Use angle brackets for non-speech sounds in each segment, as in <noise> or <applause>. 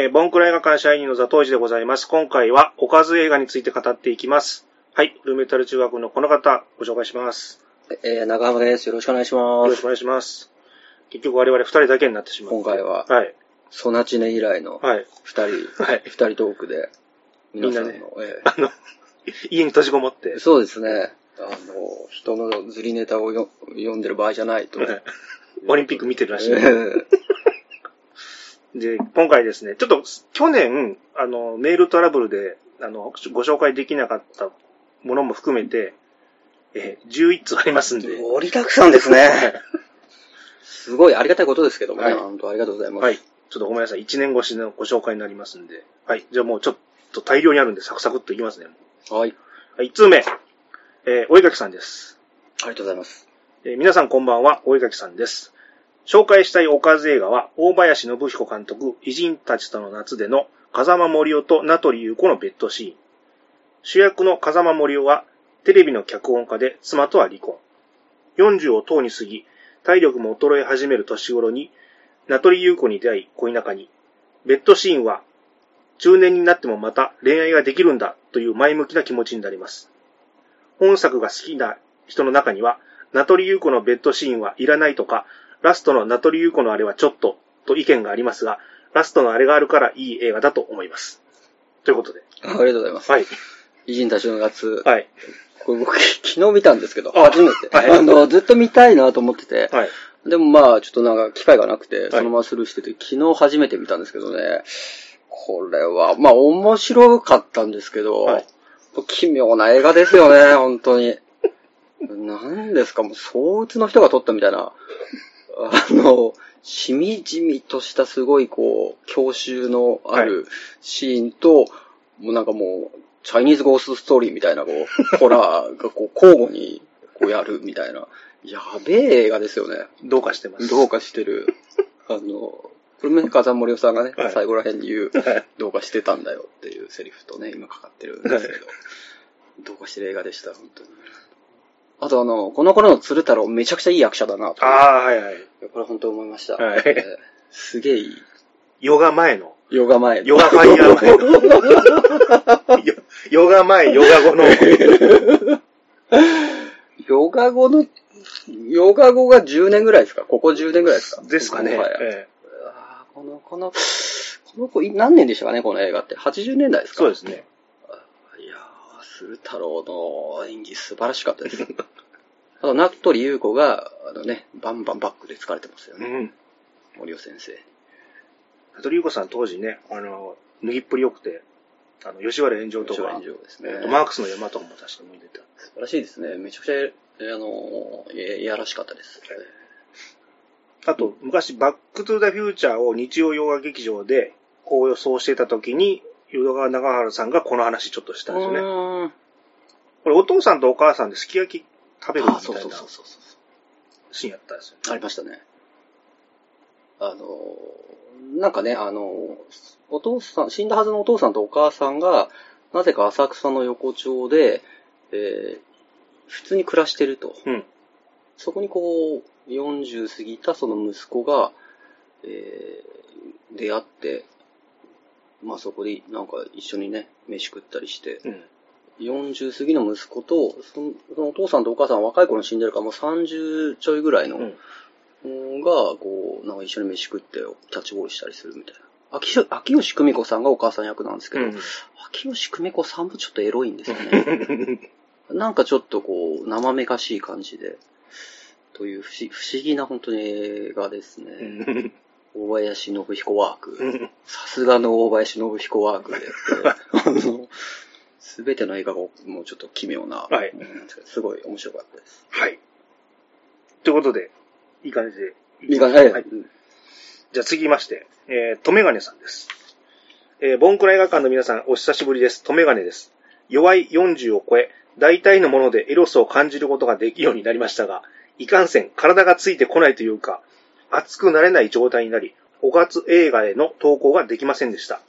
えー、ボンクラ映画館社員のザトウジでございます。今回は、おかず映画について語っていきます。はい。フルメタル中学のこの方、ご紹介します。えー、長浜です。よろしくお願いしよます。ろしくお願いします。結局我々二人だけになってしまう。今回は、はい。ソナチネ以来のはい。二人、はい二人トークで、皆さんの、みんなえあの、<laughs> 家に閉じこもってー。そうですね。あの、人のズリネタをよ読んでる場合じゃないと。はいオリンピック見てるらしい。えーで、今回ですね、ちょっと去年、あの、メールトラブルで、あの、ご紹介できなかったものも含めて、えー、11つありますんで、盛りだくさんですね。すごいありがたいことですけどもね。はい本当ありがとうございます。はい。ちょっとごめんなさい。1年越しのご紹介になりますんで。はい。じゃあもうちょっと大量にあるんでサクサクっといきますね。はい。はい、1通目。えー、お絵かきさんです。ありがとうございます。えー皆さんこんばんは、お絵かきさんです。紹介したいおかず映画は、大林信彦監督、偉人たちとの夏での、風間森夫と名取優子のベッドシーン。主役の風間森夫は、テレビの脚本家で妻とは離婚。40をとうに過ぎ、体力も衰え始める年頃に、名取優子に出会い、恋仲に。ベッドシーンは、中年になってもまた恋愛ができるんだという前向きな気持ちになります。本作が好きな人の中には、名取優子のベッドシーンはいらないとか、ラストの名取優子のあれはちょっと、と意見がありますが、ラストのあれがあるからいい映画だと思います。ということで。ありがとうございます。はい。偉人たちの夏。はい。これ僕、昨日見たんですけど、あ初めて。はいあの、ずっと見たいなと思ってて、はい。でもまあ、ちょっとなんか機会がなくて、いそのままスルーしてて、昨日初めて見たんですけどね、これは、まあ面白かったんですけど、はい奇妙な映画ですよね、本当に。<laughs> 何ですか、もう、相打の人が撮ったみたいな、あの、しみじみとしたすごいこう、教習のあるシーンと、もうなんかもう、チャイニーズゴーストストーリーみたいな、こう、ホラーがこう、交互にこうやるみたいな、やべえ映画ですよね。どうかしてます。どうかしてる。<laughs> あの、これもね、風森夫さんがね、はい最後ら辺に言うはい、どうかしてたんだよっていうセリフとね、今かかってるんですけど、どうかしてる映画でした、本当に。あとあの、この頃の鶴太郎めちゃくちゃいい役者だなと。ああ、はいはい。これ本当思いました。はいえーすげえいい。ヨガ前の。ヨガ前の。ヨガファイヤー前の。ヨ <laughs> ヨガ前、ヨガ後の。ヨガ後の、ヨガ後が10年ぐらいですか？ここ10年ぐらいですか？ですかね。もはやえあーこの、この、この子、い何年でしたかね？この映画って。80年代ですか？えそうですね。鶴太郎の演技素晴らしかったです。<laughs> あと、名取優子が、あのね、バンバンバックで疲れてますよね。うん。森尾先生。羽鳥優子さん当時ね、あの、脱ぎっぷり良くて、あの、吉原炎上とか、炎上ですねえっとマークスの山とかも確か見てた。素晴らしいですね。めちゃくちゃ、えあのー、いいやらしかったです。あと、昔、バックトゥザフューチャーを日曜洋画劇場で、こう予想してた時に、淀川長原さんがこの話ちょっとしたんですよね。これ、お父さんとお母さんですき焼き食べるみたいな。シーンやったんですよ。ありましたね。あのー、なんかね、あのー、お父さん、死んだはずのお父さんとお母さんが、なぜか浅草の横丁で、えー、普通に暮らしてると。うん。そこにこう、40過ぎたその息子が、えー、出会って、まあそこでなんか一緒にね、飯食ったりして、うん。40過ぎの息子と、そのそのお父さんとお母さんは若い頃に死んでるからもう30ちょいぐらいの、うんうんが、こう、なんか一緒に飯食ってキャッチボールしたりするみたいな。秋吉秋吉久美子さんがお母さん役なんですけど、うん秋吉久美子さんもちょっとエロいんですよね。<laughs> なんかちょっとこう、生めかしい感じで、という不思不思議な本当に映画ですね。うん大林信彦ワーうク。んさすがの大林信彦ワークで <laughs> すべての映画がもうちょっと奇妙な、はいうんすごい面白かったです。はい。ということで、いい感じで。いいかね、はい。じゃあ次まして、えー、とめがねさんです。えー、ボンクラ映画館の皆さん、お久しぶりです。とめがねです。弱い40を超え、大体のものでエロスを感じることができるようになりましたが、いかんせん体がついてこないというか、熱くなれない状態になり、おかつ映画への投稿ができませんでした。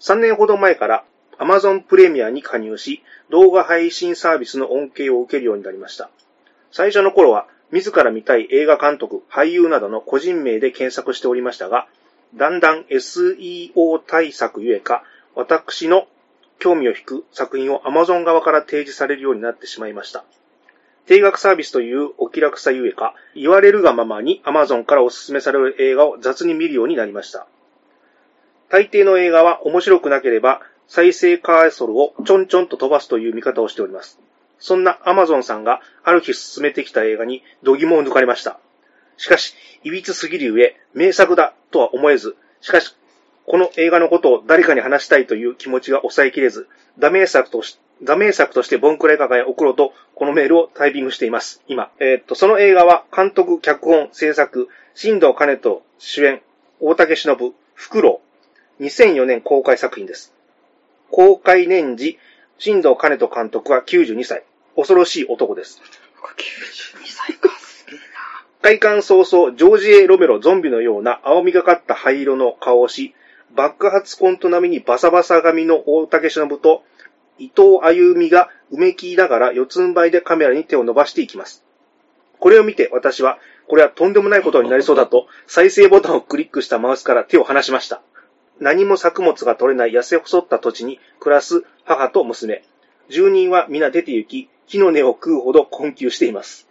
3年ほど前から Amazon プレミアに加入し、動画配信サービスの恩恵を受けるようになりました。最初の頃は、自ら見たい映画監督、俳優などの個人名で検索しておりましたが、だんだん SEO 対策ゆえか、私の興味を引く作品を Amazon 側から提示されるようになってしまいました。定額サービスというお気楽さゆえか、言われるがままに Amazon からお勧めされる映画を雑に見るようになりました。大抵の映画は面白くなければ再生カーソルをちょんちょんと飛ばすという見方をしております。そんな Amazon さんがある日進めてきた映画に度肝を抜かれました。しかし、歪すぎるゆえ、名作だとは思えず、しかし、この映画のことを誰かに話したいという気持ちが抑えきれず、ダメ作とし、ダメ作としてボンクライカガへ送ろうと、このメールをタイピングしています。今。えーっと、その映画は、監督、脚本、制作、新藤兼人主演、大竹しのぶ、フクロウ。2004年公開作品です。公開年時、新藤兼人監督は92歳。恐ろしい男です。92歳か、すげえ開館早々、ジョージ・エイ・ロメロゾンビのような青みがかった灰色の顔をし、爆発コント並みにバサバサ髪の大竹しのぶと、伊藤歩美がうめきながら四つん這いでカメラに手を伸ばしていきます。これを見て私は、これはとんでもないことになりそうだと、再生ボタンをクリックしたマウスから手を離しました。何も作物が取れない痩せ細った土地に暮らす母と娘。住人は皆出て行き、木の根を食うほど困窮しています。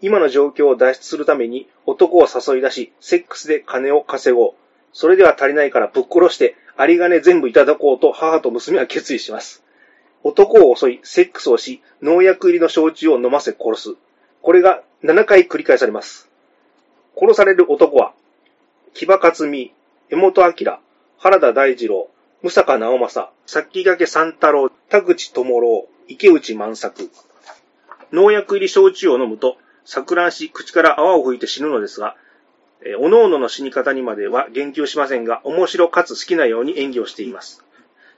今の状況を脱出するために男を誘い出し、セックスで金を稼ごう。それでは足りないからぶっ殺して、有り金全部いただこうと母と娘は決意します。男を襲い、セックスをし、農薬入りの焼酎を飲ませ殺す。これが7回繰り返されます。殺される男は、木場克美、江本明、原田大二郎、武坂直政、先駆三太郎、田口智郎、池内万作。農薬入り焼酎を飲むと、錯乱し、口から泡を吹いて死ぬのですが、えー、各々の死に方にまでは言及しませんが、面白かつ好きなように演技をしています。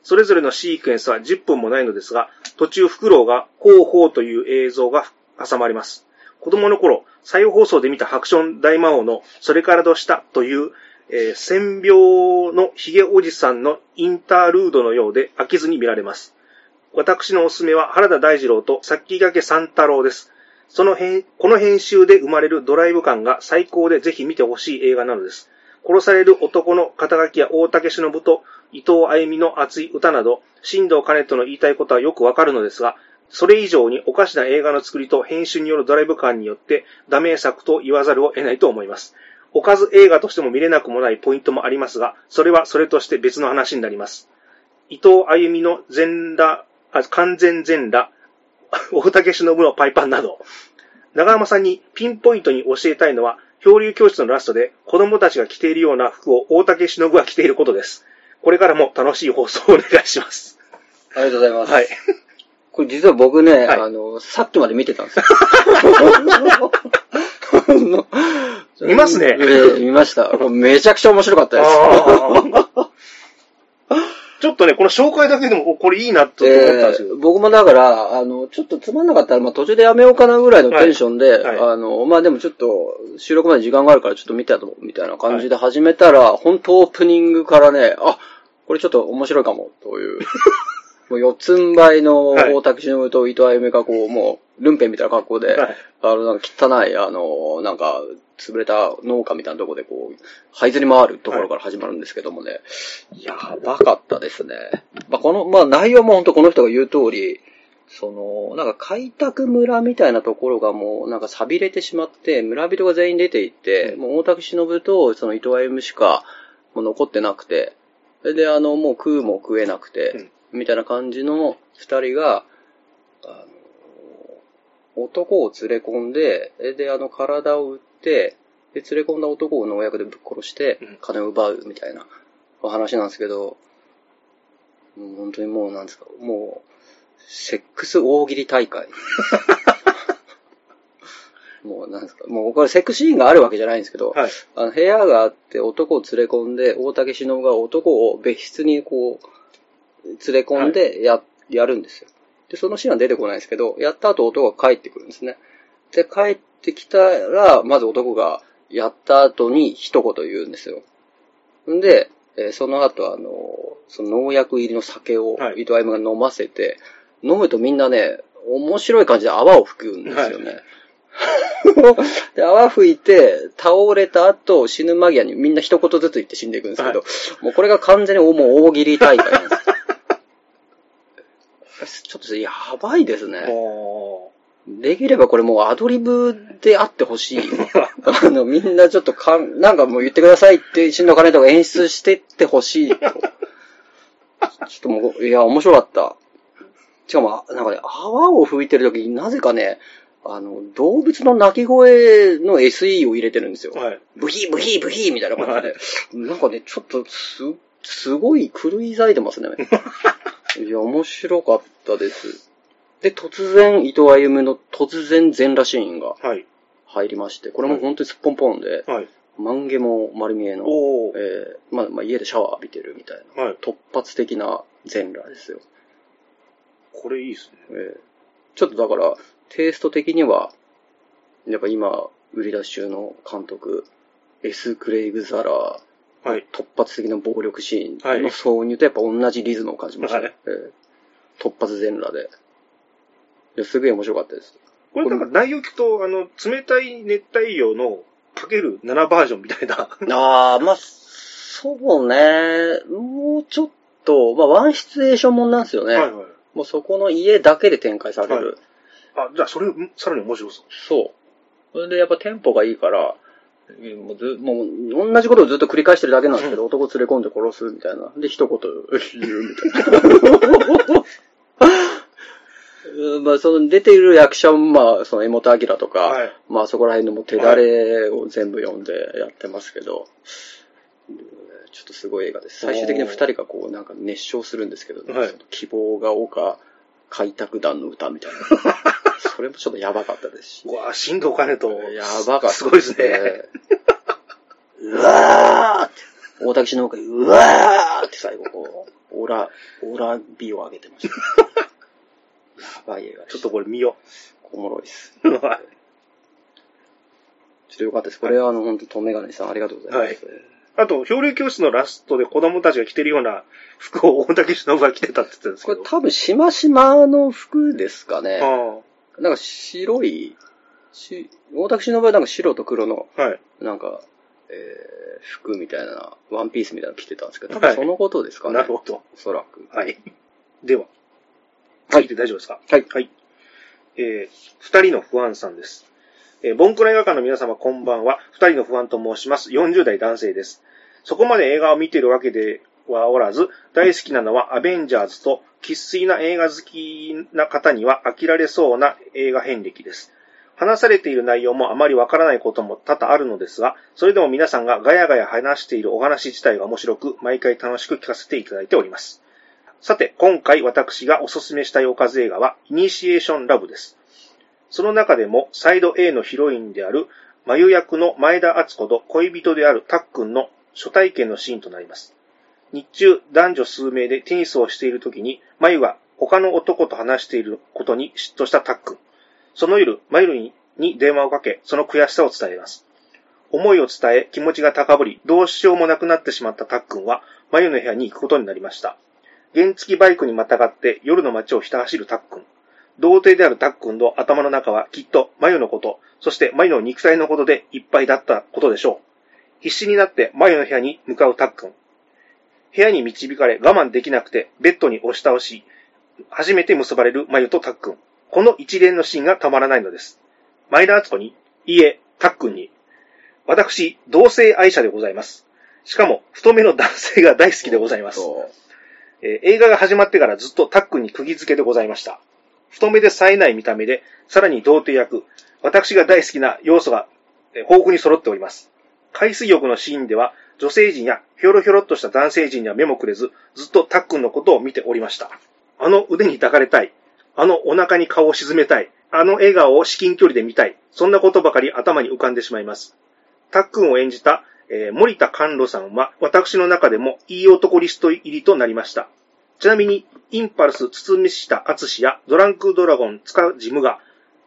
それぞれのシークエンスは10分もないのですが、途中フクロウが、ほうほうという映像が挟まれます。子供の頃、再放送で見たハクション大魔王の、それからどうしたという、えー、戦病のヒゲおじさんのインタールードのようで飽きずに見られます。私のおすすめは原田大二郎と先駆け三太郎です。その編、この編集で生まれるドライブ感が最高でぜひ見てほしい映画なのです。殺される男の肩書きや大竹しのぶと伊藤歩美の熱い歌など、新藤兼人の言いたいことはよくわかるのですが、それ以上におかしな映画の作りと編集によるドライブ感によって、ダメ作と言わざるを得ないと思います。おかず映画としても見れなくもないポイントもありますが、それはそれとして別の話になります。伊藤歩美の全裸、あ完全全裸、大竹しのぶのパイパンなど、長山さんにピンポイントに教えたいのは、漂流教室のラストで子供たちが着ているような服を大竹しのぶが着ていることです。これからも楽しい放送をお願いします。ありがとうございます。はい。これ実は僕ね、はいあの、さっきまで見てたんですよ。<laughs> 見ますね <laughs> ええ見ました。これめちゃくちゃ面白かったです。ちょっとね、この紹介だけでも、おこれいいなと思ったんです僕もだから、あの、ちょっとつまんなかったら、まあ途中でやめようかなぐらいのテンションで、はいはいあの、まあでもちょっと、収録まで時間があるからちょっと見てやと、みたいな感じで始めたら、本当オープニングからね、あ、これちょっと面白いかも、という。<laughs> もう四つん這いのはい大竹しのぶと伊藤歩美がこう、もう、ルンペンみたいな格好で、はいあの、なんか汚い、あの、なんか、潰れた農家みたいなところでこう、這いずり回るところから始まるんですけどもね、やばかったですね。まあ、この、まあ、内容も本当この人が言う通り、その、なんか開拓村みたいなところがもうなんか錆びれてしまって、村人が全員出ていって、うんもう大竹しのぶとその伊藤歩夢しかもう残ってなくて、それであの、もう食うも食えなくて、みたいな感じの二人が、あの、男を連れ込んで、で、あの、体を売って、で、連れ込んだ男を農薬でぶっ殺してうん、金を奪うみたいなお話なんですけど、もう本当にもうなんですか、もう、セックス大喜利大会。<laughs> もうなんですか、もうこれセックスシーンがあるわけじゃないんですけど、はい。あの部屋があって男を連れ込んで、大竹しのぶが男を別室にこう、連れ込んでや、やるんですよ。で、そのシーンは出てこないんですけど、やった後男が帰ってくるんですね。で、帰ってきたら、まず男がやった後に一言言うんですよ。んで、えーその後あの、その農薬入りの酒をはい伊藤歩夢が飲ませて、飲むとみんなね、面白い感じで泡を吹くんですよね。<laughs> で、泡吹いて、倒れた後、死ぬ間際にみんな一言ずつ言って死んでいくんですけど、もうこれが完全にもう大喜利大会なんです。<laughs> ちょっとやばいですね。おできればこれもうアドリブであってほしい。あの、みんなちょっとかん、なんかもう言ってくださいって、新の金とか演出してってほしいと。ちょっともう、いや、面白かった。しかも、なんかね、泡を吹いてる時になぜかね、あの、動物の鳴き声の SE を入れてるんですよ。ーはい。ブヒーブヒーブヒーみたいな感じで。なんかね、ちょっとす、すごい狂い咲いてますね。<laughs> いや、面白かったです。で、突然、伊藤歩の突然全裸シーンがはい。入りまして、これも本当にすっぽんぽんで、はい。万華も丸見えの、えーまあ、まあ、家でシャワー浴びてるみたいな、はい。突発的な全裸ですよ。これいいですね。えーちょっとだから、テイスト的には、やっぱ今、売り出し中の監督、エス・クレイグ・ザラー、はい。突発的な暴力シーはいンの挿入とやっぱ同じリズムを感じましたね。はいえー突発全裸で。いやすげえ面白かったです。これなんか内容聞くと、あの、冷たい熱帯魚のかける7バージョンみたいな。ああ、まあ、そうね。もうちょっと、まあ、ワンシチュエーションもんなんですよね。はいはい。もうそこの家だけで展開される。あ、じゃあそれ、んさらに面白そう。そう。それでやっぱテンポがいいから、もうずもう同じことをずっと繰り返してるだけなんですけど、男連れ込んで殺すみたいな。で、一言、言うみたいな。う <laughs> んまあ、その出ている役者も、まあ、その、江本明とか、はいまあ、そこら辺のもう手だれを全部読んでやってますけど、うんちょっとすごい映画です。最終的に二人がこう、なんか熱唱するんですけど、はい希望が丘開拓団の歌みたいな。<laughs> それもちょっとやばかったですし。うわ新藤兼人。やばかった。すごいですね。ええうわーって、大竹しのぶがうわーって最後こう、オラ、オラ美を上げてました。やばい映画でちょっ。とこれ見よおもろいです。う。ちょっとよかったです。これはあの、本当とめがねさんありがとうございます。あと、漂流教室のラストで子供たちが着てるような服を大竹しのぶが着てたって言ってたんですけど。これ多分、しましまの服ですかね。あなんか白い、し、大竹しのぶはなんか白と黒の、あはい。なんか、えー、服みたいな、ワンピースみたいなの着てたんですけど、多分そのことですかね。なるほど。おそらく。はい。では。はい大丈夫ですか？はいはい。えー、二人の不安さんです。えー、ボンクラ映画館の皆様こんばんは。二人の不安と申します。40代男性です。そこまで映画を見ているわけではおらず、大好きなのはアベンジャーズと、喫水な映画好きな方には飽きられそうな映画遍歴です。話されている内容もあまりわからないことも多々あるのですが、それでも皆さんがガヤガヤ話しているお話自体が面白く、毎回楽しく聞かせていただいております。さて、今回私がおすすめしたいおかず映画は、イニシエーションラブです。その中でも、サイド A のヒロインである、眉役の前田敦子と恋人であるタックンの初体験のシーンとなります。日中、男女数名でテニスをしている時に、眉が他の男と話していることに嫉妬したタックン。その夜、眉に電話をかけ、その悔しさを伝えます。思いを伝え、気持ちが高ぶり、どうしようもなくなってしまったタックンは、眉の部屋に行くことになりました。原付バイクにまたがって夜の街をひた走るタックン。童貞であるタックンの頭の中はきっと眉のこと、そして眉の肉体のことでいっぱいだったことでしょう。必死になって眉の部屋に向かうタックン。部屋に導かれ我慢できなくてベッドに押し倒し、初めて結ばれる眉とタックン。この一連のシーンがたまらないのです。前田敦子に、いいえ、タックンに。私、同性愛者でございます。しかも、太めの男性が大好きでございます。えー映画が始まってからずっとタックンに釘付けでございました。太めで冴えない見た目で、さらに童貞役、私が大好きな要素が、豊富に揃っております。海水浴のシーンでは、女性陣やひょろひょろっとした男性陣には目もくれず、ずっとタックンのことを見ておりました。あの腕に抱かれたい。あのお腹に顔を沈めたい。あの笑顔を至近距離で見たい。そんなことばかり頭に浮かんでしまいます。タックンを演じた、えー森田甘露さんは私の中でもいい男リスト入りとなりました。ちなみに、インパルス堤下敦やドランクドラゴン塚ジムが、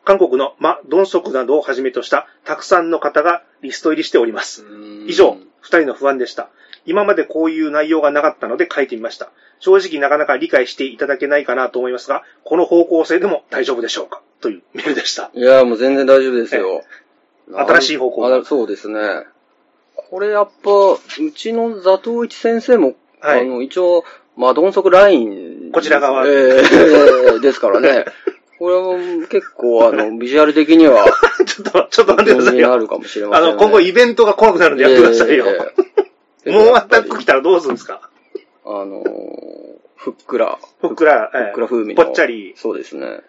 韓国のマ・ドンソクなどをはじめとしたたくさんの方がリスト入りしております。以上、二人の不安でした。今までこういう内容がなかったので書いてみました。正直なかなか理解していただけないかなと思いますが、この方向性でも大丈夫でしょうかというメールでした。いや、もう全然大丈夫ですよ。新しい方向あそうですね。これやっぱ、うちのザトウイチ先生も、はいあの、一応、マドンソクライン。こちら側えー <laughs> ですからね。これは結構、あの、<laughs> ビジュアル的には、ちょっと、ちょっと待ってくださいよ。になるかもしれません、ね。あの、今後イベントが怖くなるんでやってくださいよ。えーもうアタック来たらどうするんですか？あのー、ふっくら。ふっくら、ふっくら風味の。ぽっちゃり。そうですね。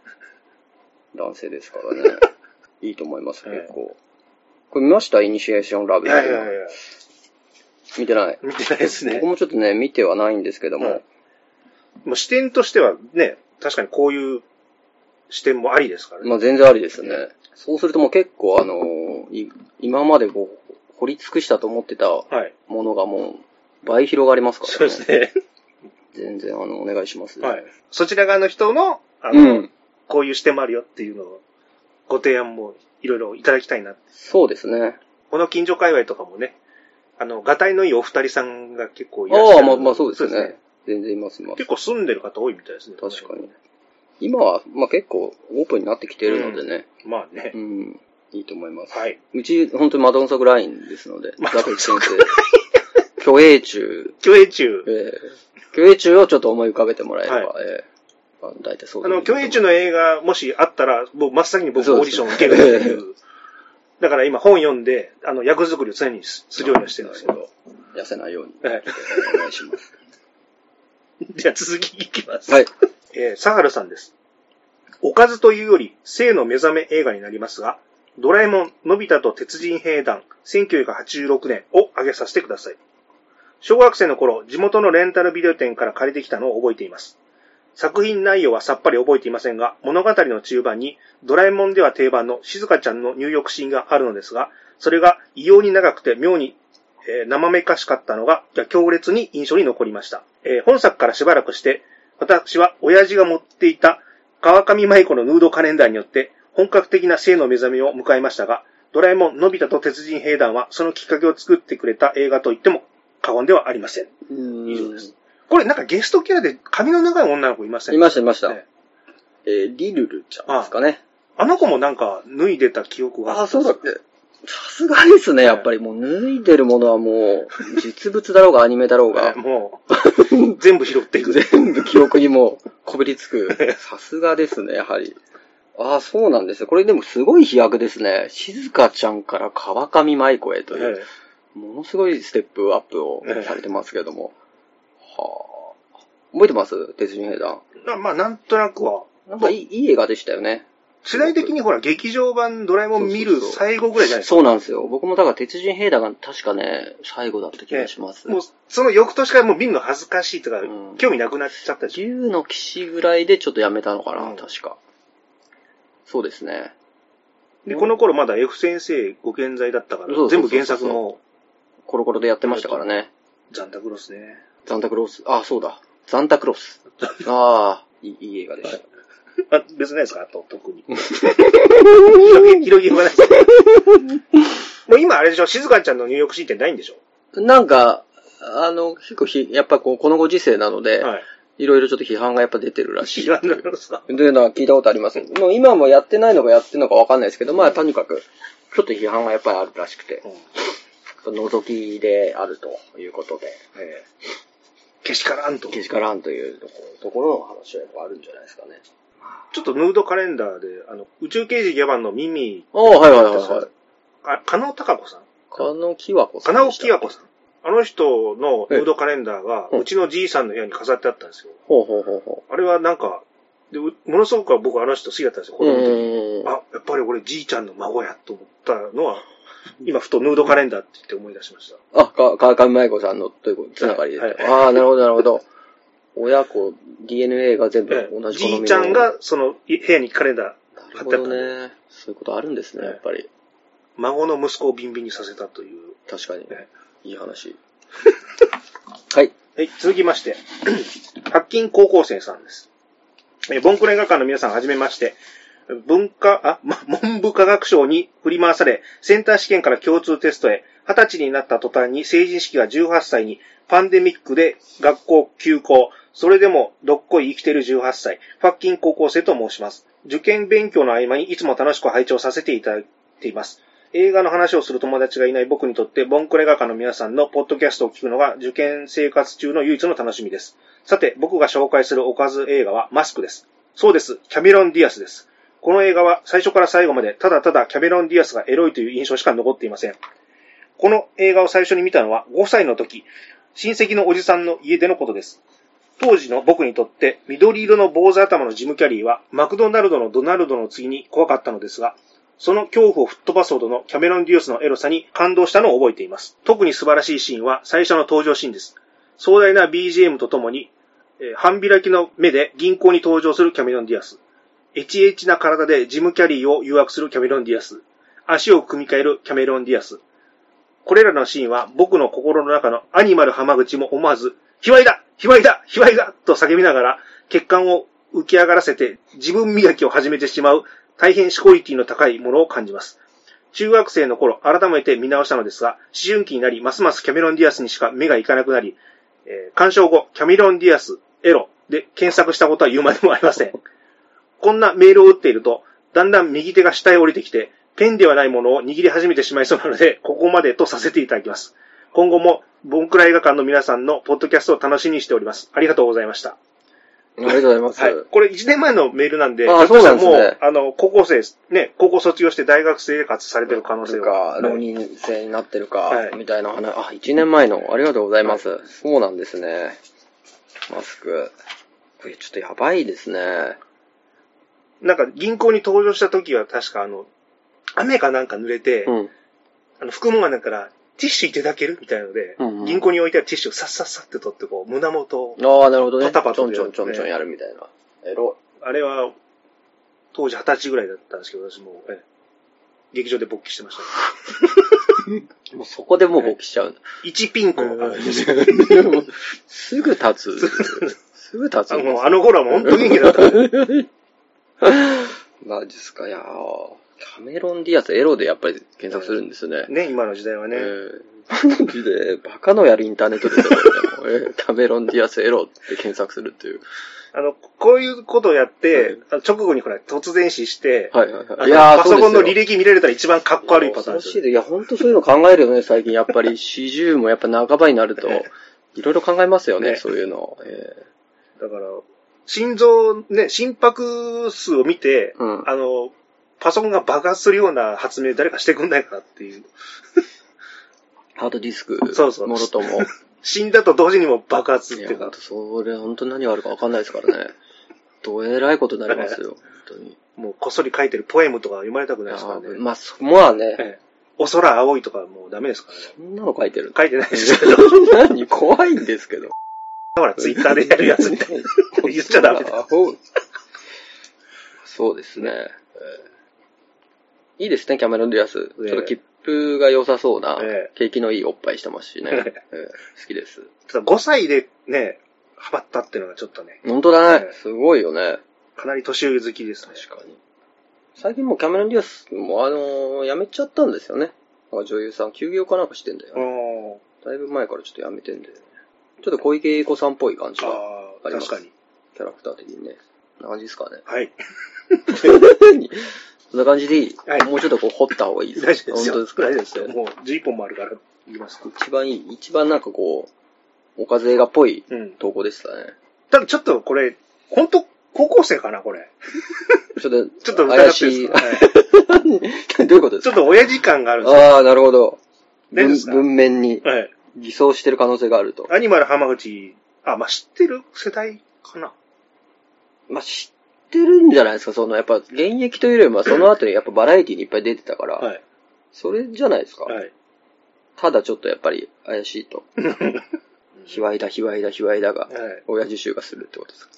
男性ですからね。<laughs> いいと思います、ええ結構。これ見ました？イニシエーションラブいやいやいや、見てない。見てないですね僕。もちょっとね、見てはないんですけども。うんもう視点としてはね、確かにこういう視点もありですからね。まあ全然ありですね。そうするともう結構あの今までこう、掘り尽くしたと思ってたはい。ものがもう、倍広がりますからね。そうですね。全然あの、お願いします。はい。そちら側の人の、あうの、ん。こういう視点もあるよっていうのを、ご提案もいろいろいただきたいな。そうですね。この近所界隈とかもね、あの、がたいのいいお二人さんが結構いらっしゃる。ああ、まあまあそうですね。全然います、います結。構住んでる方多いみたいですね。確かに。今は、まあ結構オープンになってきているのでね。まあねう。ん。いいと思います。はい。うち、本当にマドンソクラインですので、<laughs> マザコチ先生。虚栄中、虚栄中え。ー、虚栄中をちょっと思い浮かべてもらえれば、はえー、まあ、大体そうあの、虚栄中の、の映画、もしあったら、もう真っ先に僕オーディションを受けるっていう。だから今本読んで、あの、役作りを常にすするようにはしてるんですけど。痩せないように、はい。お願いします。<laughs> じゃあ続きいきます。はい。えー、サハルさんです。おかずというより、性の目覚め映画になりますが、ドラえもん、のび太と鉄人兵団、1986年を挙げさせてください。小学生の頃、地元のレンタルビデオ店から借りてきたのを覚えています。作品内容はさっぱり覚えていませんが、物語の中盤に、ドラえもんでは定番の静香ちゃんの入浴シーンがあるのですが、それが異様に長くて妙に、えー生めかしかったのが、強烈に印象に残りました。えー本作からしばらくして、私は親父が持っていた川上舞子のヌードカレンダーによって本格的な性の目覚めを迎えましたが、ドラえもん、のび太と鉄人兵団はそのきっかけを作ってくれた映画と言っても過言ではありません。以上です。これなんかゲストキャラで髪の長い女の子いません？いました、いました。ねえー、リルルちゃんですかね。あの子もなんか脱いでた記憶がああ、そうだっけ。さすがですね、やっぱりもう脱いでるものはもう、実物だろうがアニメだろうがね、もう、全部拾っていく。全部記憶にもう <laughs> こびりつく。さすがですね、やはり。ああ、そうなんですよ。これでもすごい飛躍ですね。静香ちゃんから川上舞子へという、えものすごいステップアップをされてますけども。はあ。覚えてます？鉄人兵団。まあ、なんとなくは。なんかいいいい映画でしたよね。世代的にほら、劇場版ドラえもん見る最後ぐらいじゃないですか。そうなんですよ。僕もだから鉄人兵団が確かね、最後だった気がします。もう、その翌年からもう見るの恥ずかしいとか、うん興味なくなっちゃったでしょ。竜の騎士ぐらいでちょっとやめたのかな、うん確か。そうですね。で、この頃まだ F 先生ご健在だったから、全部原作もコロコロでやってましたからね。ザンタクロスね。ザンタクロス。あ、そうだ。ザンタクロス。ああ、いいいい映画でした。あ、別ないですかあと、特に。<laughs> 広げ、広げようがないです。もう今あれでしょ静香ちゃんの入浴シーンってないんでしょ？なんか、あの、結構ひ、やっぱこう、このご時世なので、はい。いろいろちょっと批判がやっぱ出てるらしい。知らないですか？というのは聞いたことあります。もう今もやってないのかやってるのかわかんないですけど、まあとにかく、ちょっと批判がやっぱりあるらしくて、うん。<laughs> 覗きであるということで、えけしからんとー、。けしからんというところところの話はやっぱあるんじゃないですかね。ちょっとヌードカレンダーで、あの、宇宙刑事ギャバンのミミ、ああ、はいはいはいはい。あ、加納孝子さん？加納きわこさ加んでした。納清子さん。あの人のヌードカレンダーが、ええうちのじいさんの部屋に飾ってあったんですよ。ほうほうほうほあれはなんか、でうものすごく僕あの人好きだったんですよ、う。子供の時。うん。あ、やっぱり俺じいちゃんの孫やと思ったのは、今ふとヌードカレンダーって言って思い出しました。あ、か、川上舞子さんのというつながりで。はいああ、なるほどなるほど。親子、DNA が全部ええ同じ好みのじいちゃんがそのい部屋にカレンダー、なるほ貼ってあったんで、どね。そういうことあるんですね、ええやっぱり。孫の息子をビンビンにさせたという。確かにえ。いい話。<laughs> はい。はい、続きまして、<clears throat> 白金高校生さんです。えーボンクレ学科の皆さんはじめまして、文化、あ、ま、文部科学省に振り回され、センター試験から共通テストへ、20歳になった途端に成人式が18歳に、パンデミックで学校休校、それでもどっこい生きてる18歳、ファッキン高校生と申します。受験勉強の合間にいつも楽しく拝聴させていただいています。映画の話をする友達がいない僕にとって、ボンクレ画家の皆さんのポッドキャストを聞くのが受験生活中の唯一の楽しみです。さて、僕が紹介するおかず映画はマスクです。そうです。キャメロン・ディアスです。この映画は最初から最後までただただキャメロン・ディアスがエロいという印象しか残っていません。この映画を最初に見たのは5歳の時、親戚のおじさんの家でのことです。当時の僕にとって緑色の坊主頭のジム・キャリーはマクドナルドのドナルドの次に怖かったのですが、その恐怖を吹っ飛ばすほどのキャメロン・ディアスのエロさに感動したのを覚えています。特に素晴らしいシーンは最初の登場シーンです。壮大な BGM とともに、えー半開きの目で銀行に登場するキャメロン・ディアス。エチエチな体でジム・キャリーを誘惑するキャメロン・ディアス。足を組み替えるキャメロン・ディアス。これらのシーンは僕の心の中のアニマル浜口も思わず、卑猥だ卑猥だ卑猥だと叫びながら血管を浮き上がらせて自分磨きを始めてしまう大変シコリティの高いものを感じます。中学生の頃改めて見直したのですが、思春期になりますますキャメロン・ディアスにしか目がいかなくなり、えー鑑賞後、キャメロン・ディアス、エロで検索したことは言うまでもありません。こんなメールを打っていると、だんだん右手が下へ降りてきて、ペンではないものを握り始めてしまいそうなので、ここまでとさせていただきます。今後も、ボンクラ映画館の皆さんのポッドキャストを楽しみにしております。ありがとうございました。ありがとうございます。はい。これ1年前のメールなんで、あそうなんですねもう、あの、高校生ね、高校卒業して大学生活されてる可能性とが。か、浪人生になってるか、はいみたいな話。あ、1年前の、ありがとうございます。そうなんですね。マスク。これちょっとやばいですね。なんか、銀行に登場した時は確かあの、雨かなんか濡れて、うん。あの、服もがなんから、ティッシュいただけるみたいなので、うんうん銀行に置いてあるティッシュをさっさっさって取って、こう、胸元を、ああ、なるほどね。パタパタちょんちょんちょんちょんやるみたいな。エロあれは、当時二十歳ぐらいだったんですけど、私も、ええ劇場で勃起してました、ね。い。<laughs> もうそこでもう勃起しちゃうんだ。1ピンクの、あ <laughs> もうすぐ立つ。すぐ立つ。あの頃はもう本当元気だった。<laughs> <laughs> マジっすか、いやーキャメロン・ディアスエロでやっぱり検索するんですね。ね、今の時代はね。えーマジで、バカのやるインターネットででもえーキャメロン・ディアスエロって検索するっていう。あの、こういうことをやって、直後にほら、突然死して、はいはいはい。あのパソコンの履歴見られたら一番かっこ悪いパターンですよ。いで。いや、ほんとそういうの考えるよね、最近。やっぱり、四十もやっぱ半ばになると、<laughs> いろいろ考えますよね、ねそういうの。えだから、心臓、ね、心拍数を見て、うんあの、パソコンが爆発するような発明誰かしてくんないかなっていう。ーハードディスク、<laughs> そうそうもろとも。<laughs> 死んだと同時にも爆発っていうかそれ、ほんと何があるかわかんないですからね。どえらいことになりますよ、<laughs> 本当に。もうこっそり書いてるポエムとか読まれたくないですからね。まあ、そこはね、ええお空青いとかもうダメですからね。そんなの書いてる。書いてないですけど。何？怖いんですけど。ほら、ツイッターでやるやつみたいな。<laughs> 言っちゃダメだ。そうですね。えーいいですね、キャメロン・ディアス。ちょっと切符が良さそうなえ、景気のいいおっぱいしてますしね。<laughs> 好きです。ただ5歳でね、ハマったっていうのがちょっとね、本当だねえ。すごいよね。かなり年上好きですね。確かに。最近もうキャメロン・ディアスもあのー辞めちゃったんですよね。女優さん、休業かなんかしてんだよ、ね。うんだいぶ前からちょっと辞めてんだよね。ちょっと小池栄子さんっぽい感じが、あります確かに。キャラクター的にね。こんな感じですかね。はい。<laughs> そんな感じでいい、はいもうちょっとこう掘った方がいいです大丈夫ですよ。本当ですか？大丈夫ですよ。もう11本もあるから言います。一番いい、一番なんかこう、おかず映画っぽいうん。投稿でしたね。ただちょっとこれ、本当高校生かな、これ。<laughs> ちょっと、ちょっと疑怪しい。はい <laughs> どういうことですか？ちょっと親父感があるんですよ。ああ、なるほど。文面にはい。偽装してる可能性があると。アニマル浜口、あ、まあ、知ってる？世代かな？まあ、知ってるんじゃないですか、その、やっぱ、現役というよりも、その後にやっぱバラエティにいっぱい出てたから、はい。それじゃないですか？はい。ただちょっとやっぱり怪しいと。<laughs> 卑猥だ、卑猥だ、卑猥だが、はい。親父臭がするってことですか？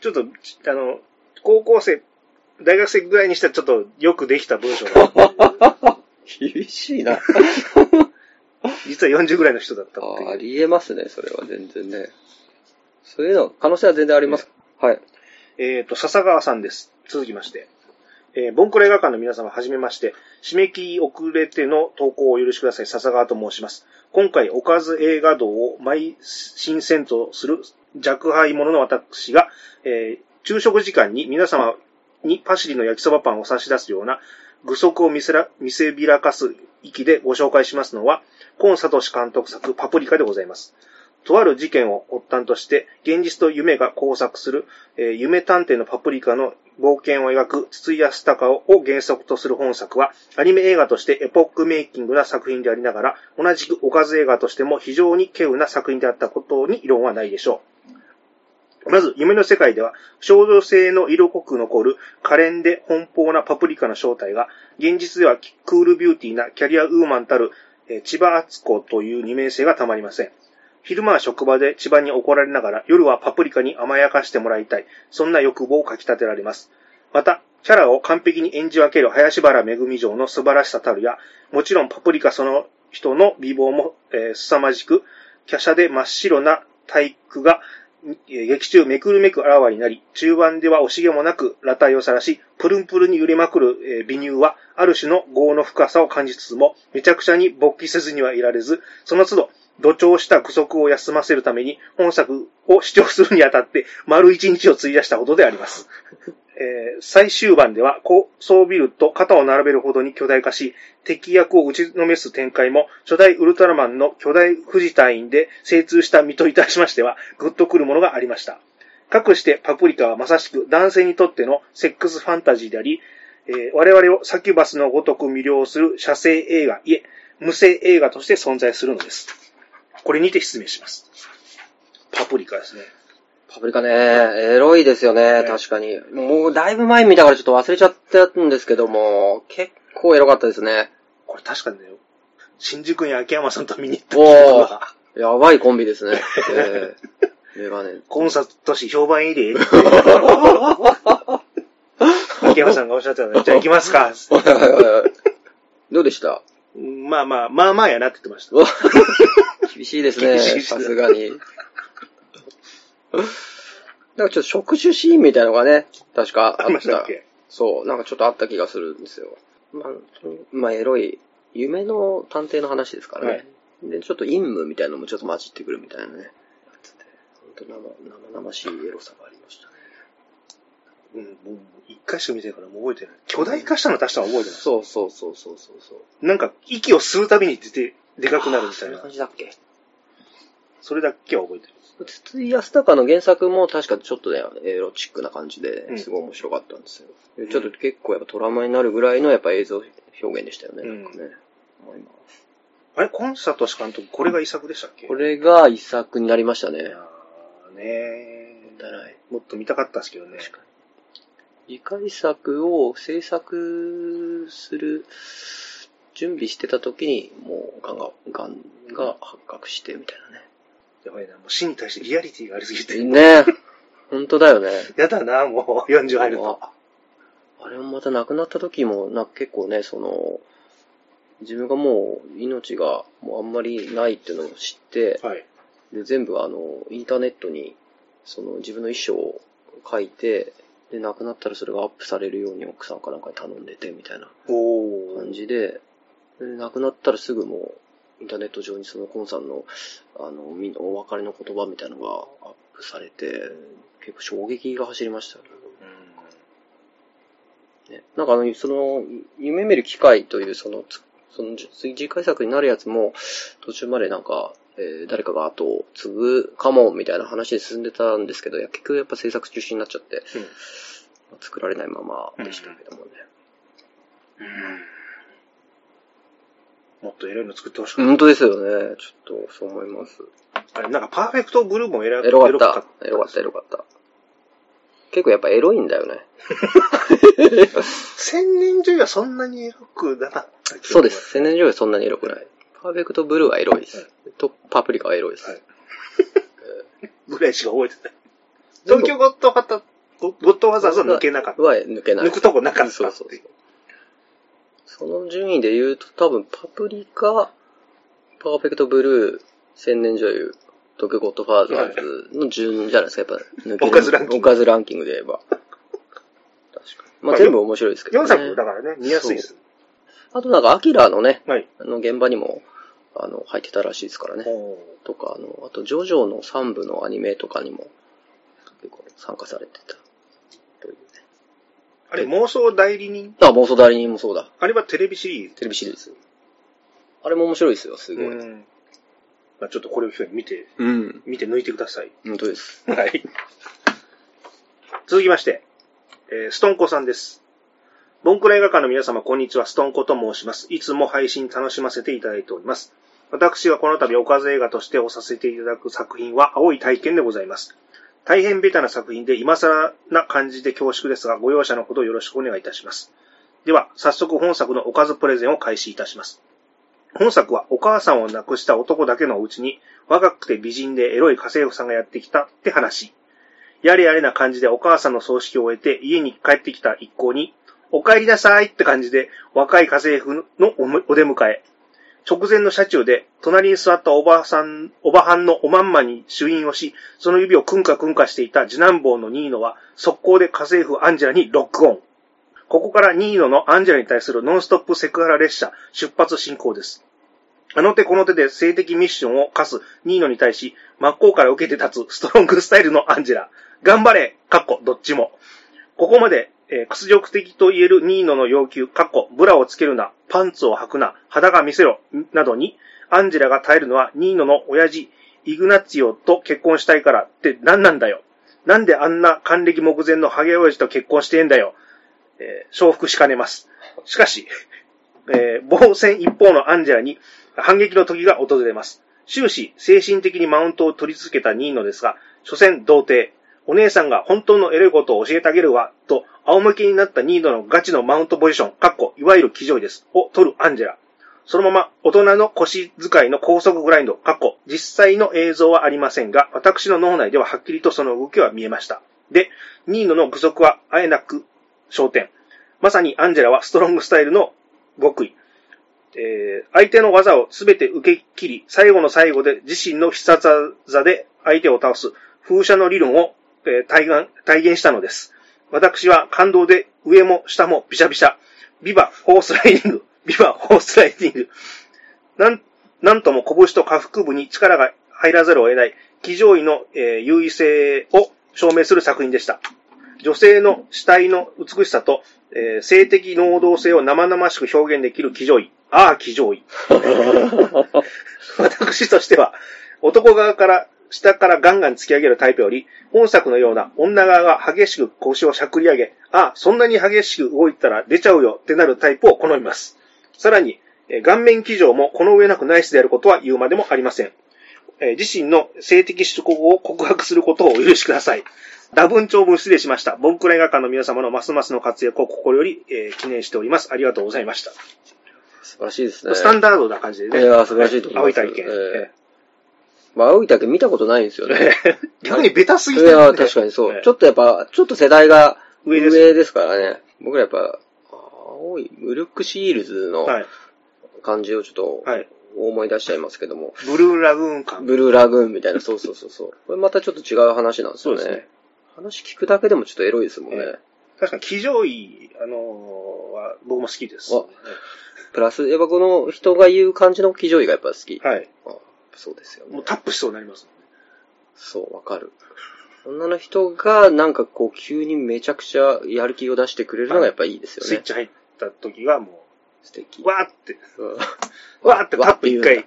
ちょっと、あの、高校生、大学生ぐらいにしたらちょっとよくできた文章が、<laughs> 厳しいな。<laughs> 実は40ぐらいの人だったってああいう。りえますね、それは全然ね。そういうの、可能性は全然あります。はい。えっ、と、笹川さんです。続きまして。えー、ボンクレ映画館の皆様、はじめまして。締め切り遅れての投稿をお許しください。笹川と申します。今回、おかず映画道を毎新鮮とする若輩者の私が、えー昼食時間に皆様にパシリの焼きそばパンを差し出すような具足を見せら見せびらかす域でご紹介しますのは、コンサトシ監督作パプリカでございます。とある事件を発端として、現実と夢が交錯する、えー夢探偵のパプリカの冒険を描く筒井康隆を原則とする本作は、アニメ映画としてエポックメイキングな作品でありながら、同じくおかず映画としても非常に稀有な作品であったことに異論はないでしょう。まず、夢の世界では、少女性の色濃く残る可憐で奔放なパプリカの正体が、現実ではクールビューティーなキャリアウーマンたる、え千葉敦子という二名性がたまりません。昼間は職場で千葉に怒られながら、夜はパプリカに甘やかしてもらいたい。そんな欲望をかき立てられます。また、キャラを完璧に演じ分ける林原めぐみ城の素晴らしさたるや、もちろんパプリカその人の美貌も、えー凄まじく、華奢で真っ白な体育が、劇中めくるめくあらわになり、中盤では惜しげもなく裸体を晒し、プルンプルに揺れまくる、えー美乳は、ある種の業の深さを感じつつも、めちゃくちゃに勃起せずにはいられず、その都度、土調した具足を休ませるために、本作を主張するにあたって、丸一日を費やしたほどであります。えー最終盤では高層ビルと肩を並べるほどに巨大化し、敵役を打ちのめす展開も、初代ウルトラマンの巨大富士隊員で精通した身といたしましては、グッとくるものがありました。かくしてパプリカはまさしく男性にとってのセックスファンタジーであり、えー我々をサキュバスのごとく魅了する写生映画、いえ、無声映画として存在するのです。これにて失礼します。パプリカですね。パプリカね、エロいですよね、ね確かに。もうだいぶ前に見たからちょっと忘れちゃったんですけども、結構エロかったですね。これ確かにね、新宿に秋山さんと見に行ったおがー、やばいコンビですね。えー、メガネ。コンサートし評判いいで。<laughs> 秋山さんがおっしゃってたので、じゃあ行きますか。どうでした？まあまあ、まあまあやなって言ってました。<laughs> 厳しいですね、さすがに。なんかちょっと触手シーンみたいなのがね、確かあっ。したたっけ？そう、なんかちょっとあった気がするんですよ。まあ、まあ、エロい、夢の探偵の話ですからね。はいで、ちょっと陰夢みたいなのもちょっと混じってくるみたいなね。本当生、生々しいエロさがありましたね。うん、もう一回しか見てないからもう覚えてない。巨大化したの確か覚えてない。そうそうそうそうそうそう。なんか、息を吸うたびに出て、でかくなるみたいなそんな感。じだっけ？それだけは覚えてる。筒井康隆の原作も確かちょっとね、エロチックな感じでう、んすごい面白かったんですよ。でちょっと結構やっぱトラウマになるぐらいのやっぱ映像表現でしたよね、うんなんかね。思いますあれ、コンサートし監督、これが遺作でしたっけ？これが遺作になりましたね。あーねもったいない。もっと見たかったですけどね。確かに。次回作を制作する準備してた時に、もう、ガンが、ガンが発覚してみたいやばいな、もう死に対してリアリティがありすぎて。なね。ね本当だよね。やだな、もう、40入ると。ああれもまた亡くなった時も、な結構ね、その、自分がもう命がもうあんまりないっていうのを知って、はい。で、全部あの、インターネットに、その自分の遺書を書いて、で、亡くなったらそれがアップされるように奥さんかなんかに頼んでて、みたいな。感じで、で亡くなったらすぐもう、インターネット上にそのコンさんの、あの、みお別れの言葉みたいなのがアップされて、結構衝撃が走りましたよね。ね、なんかあの、その、夢見る機会という、その、つその、次回作になるやつも、途中までなんか、えー誰かが後を継ぐかも、みたいな話で進んでたんですけど、結局やっぱ制作中止になっちゃって、うんまあ作られないままでしたけどもね。もっとエロいの作ってほしかっ本当ですよね。ちょっと、そう思います。た。あれ、なんかパーフェクトブルーもエロエロかった。エロかった、エロかった。結構やっぱエロいんだよね。<laughs> 千年女優はそんなにエロくなかったそうです。千年女優はそんなにエロくない。パーフェクトブルーはエロいです。はいと、パプリカはエロいです。はいぐらいしか覚えてない。東京ゴッドファッター、ゴゴッドファザーズは抜けなかった。は抜けない。抜くとこなかったっていうそうそうそう。その順位で言うと多分パプリカ、パーフェクトブルー、千年女優、東京ゴッドファーザーズの順じゃないですか、やっぱ抜ける。おかずランキングおかずランキングで言えば。確かに。ままああ全部面白いですけどね。4作だからね、見やすいです。あとなんか、アキラのね、はい。あの現場にも、あの、入ってたらしいですからね。おとか、あの、あと、ジョジョの3部のアニメとかにも、結構参加されてた。れ、妄想代理人？あ、妄想代理人もそうだ。あれはテレビシリーズ？テレビシリーズ。あれも面白いですよ、すごい。うん。まあちょっとこれを機会に見て、うん。見て抜いてください。本当です。はい。続きまして、えーストンコさんです。ボンクラ映画館の皆様、こんにちは。ストンコと申します。いつも配信楽しませていただいております。私がこの度おかず映画としておさせていただく作品は青い体験でございます。大変ベタな作品で今更な感じで恐縮ですが、ご容赦のほどよろしくお願いいたします。では、早速本作のおかずプレゼンを開始いたします。本作はお母さんを亡くした男だけのうちに若くて美人でエロい家政婦さんがやってきたって話。やれやれな感じでお母さんの葬式を終えて家に帰ってきた一行に、お帰りなさいって感じで若い家政婦のお出迎え。直前の車中で隣に座ったおばさん、おばはんのおまんまに主印をし、その指をくんかくんかしていた次男坊のニーノは速攻で家政婦アンジェラにロックオン。ここからニーノのアンジェラに対するノンストップセクハラ列車出発進行です。あの手この手で性的ミッションを課すニーノに対し、真っ向から受けて立つストロングスタイルのアンジェラ。頑張れかっこどっちも。ここまで、えー屈辱的と言えるニーノの要求、かっこブラをつけるな、パンツを履くな、裸見せろ、などに、アンジェラが耐えるのはニーノの親父、イグナツィオと結婚したいからって何なんだよ。なんであんな還暦目前のハゲ親父と結婚してんだよ。えー承服しかねます。しかし、えー防戦一方のアンジェラに反撃の時が訪れます。終始、精神的にマウントを取り続けたニーノですが、所詮童貞。お姉さんが本当のエロいことを教えてあげるわ、と、仰向けになったニーノのガチのマウントポジション、かっこ、いわゆる騎乗位です、を取るアンジェラ。そのまま、大人の腰使いの高速グラインド、かっこ、実際の映像はありませんが、私の脳内でははっきりとその動きは見えました。で、ニーノの具足はあえなく焦点。まさにアンジェラはストロングスタイルの極意。えー相手の技をすべて受け切り、最後の最後で自身の必殺技で相手を倒す風車の理論を、えー体現体現したのです。私は感動で上も下もビシャビシャ。ビバホースライディング。ビバホースライディング。なん、なんとも拳と下腹部に力が入らざるを得ない、騎乗位の、えー優位性を証明する作品でした。女性の死体の美しさと、えー性的能動性を生々しく表現できる騎乗位。ああ、騎乗位。<laughs> 私としては、男側から下からガンガン突き上げるタイプより、本作のような女側が激しく腰をしゃくり上げ、ああ、そんなに激しく動いたら出ちゃうよってなるタイプを好みます。さらに、えー顔面騎乗もこの上なくナイスであることは言うまでもありません。えー自身の性的趣向を告白することをお許しください。多文長文失礼しました。ボンクラ映画館の皆様のますますの活躍を心より、えー記念しております。ありがとうございました。素晴らしいですね。スタンダードな感じでね。いやー素晴らしいと思います青い体験。えまあ、青い竹見たことないんですよね。え <laughs> ー逆にベタすぎいや、てるね確かにそう。ええちょっとやっぱ、ちょっと世代が上上でですすからね。僕らやっぱ、青い、ムルックシールズのはい。感じをちょっとはい。思い出しちゃいますけども。ブルーラグーン感。ブルーラグーンみたいな、そうそうそうそう。<laughs> これまたちょっと違う話なんですよね。そうですね。話聞くだけでもちょっとエロいですもんね。え確かに、騎乗位、あのーは、僕も好きです。あプラス、やっぱこの人が言う感じの騎乗位がやっぱ好き。はい。あそうですよねもう。タップしそうになります。そう、わかる。女の人がなんかこう急にめちゃくちゃやる気を出してくれるのがやっぱいいですよね。スイッチ入った時はも素敵。う、わーって、うんわーってタップ一回、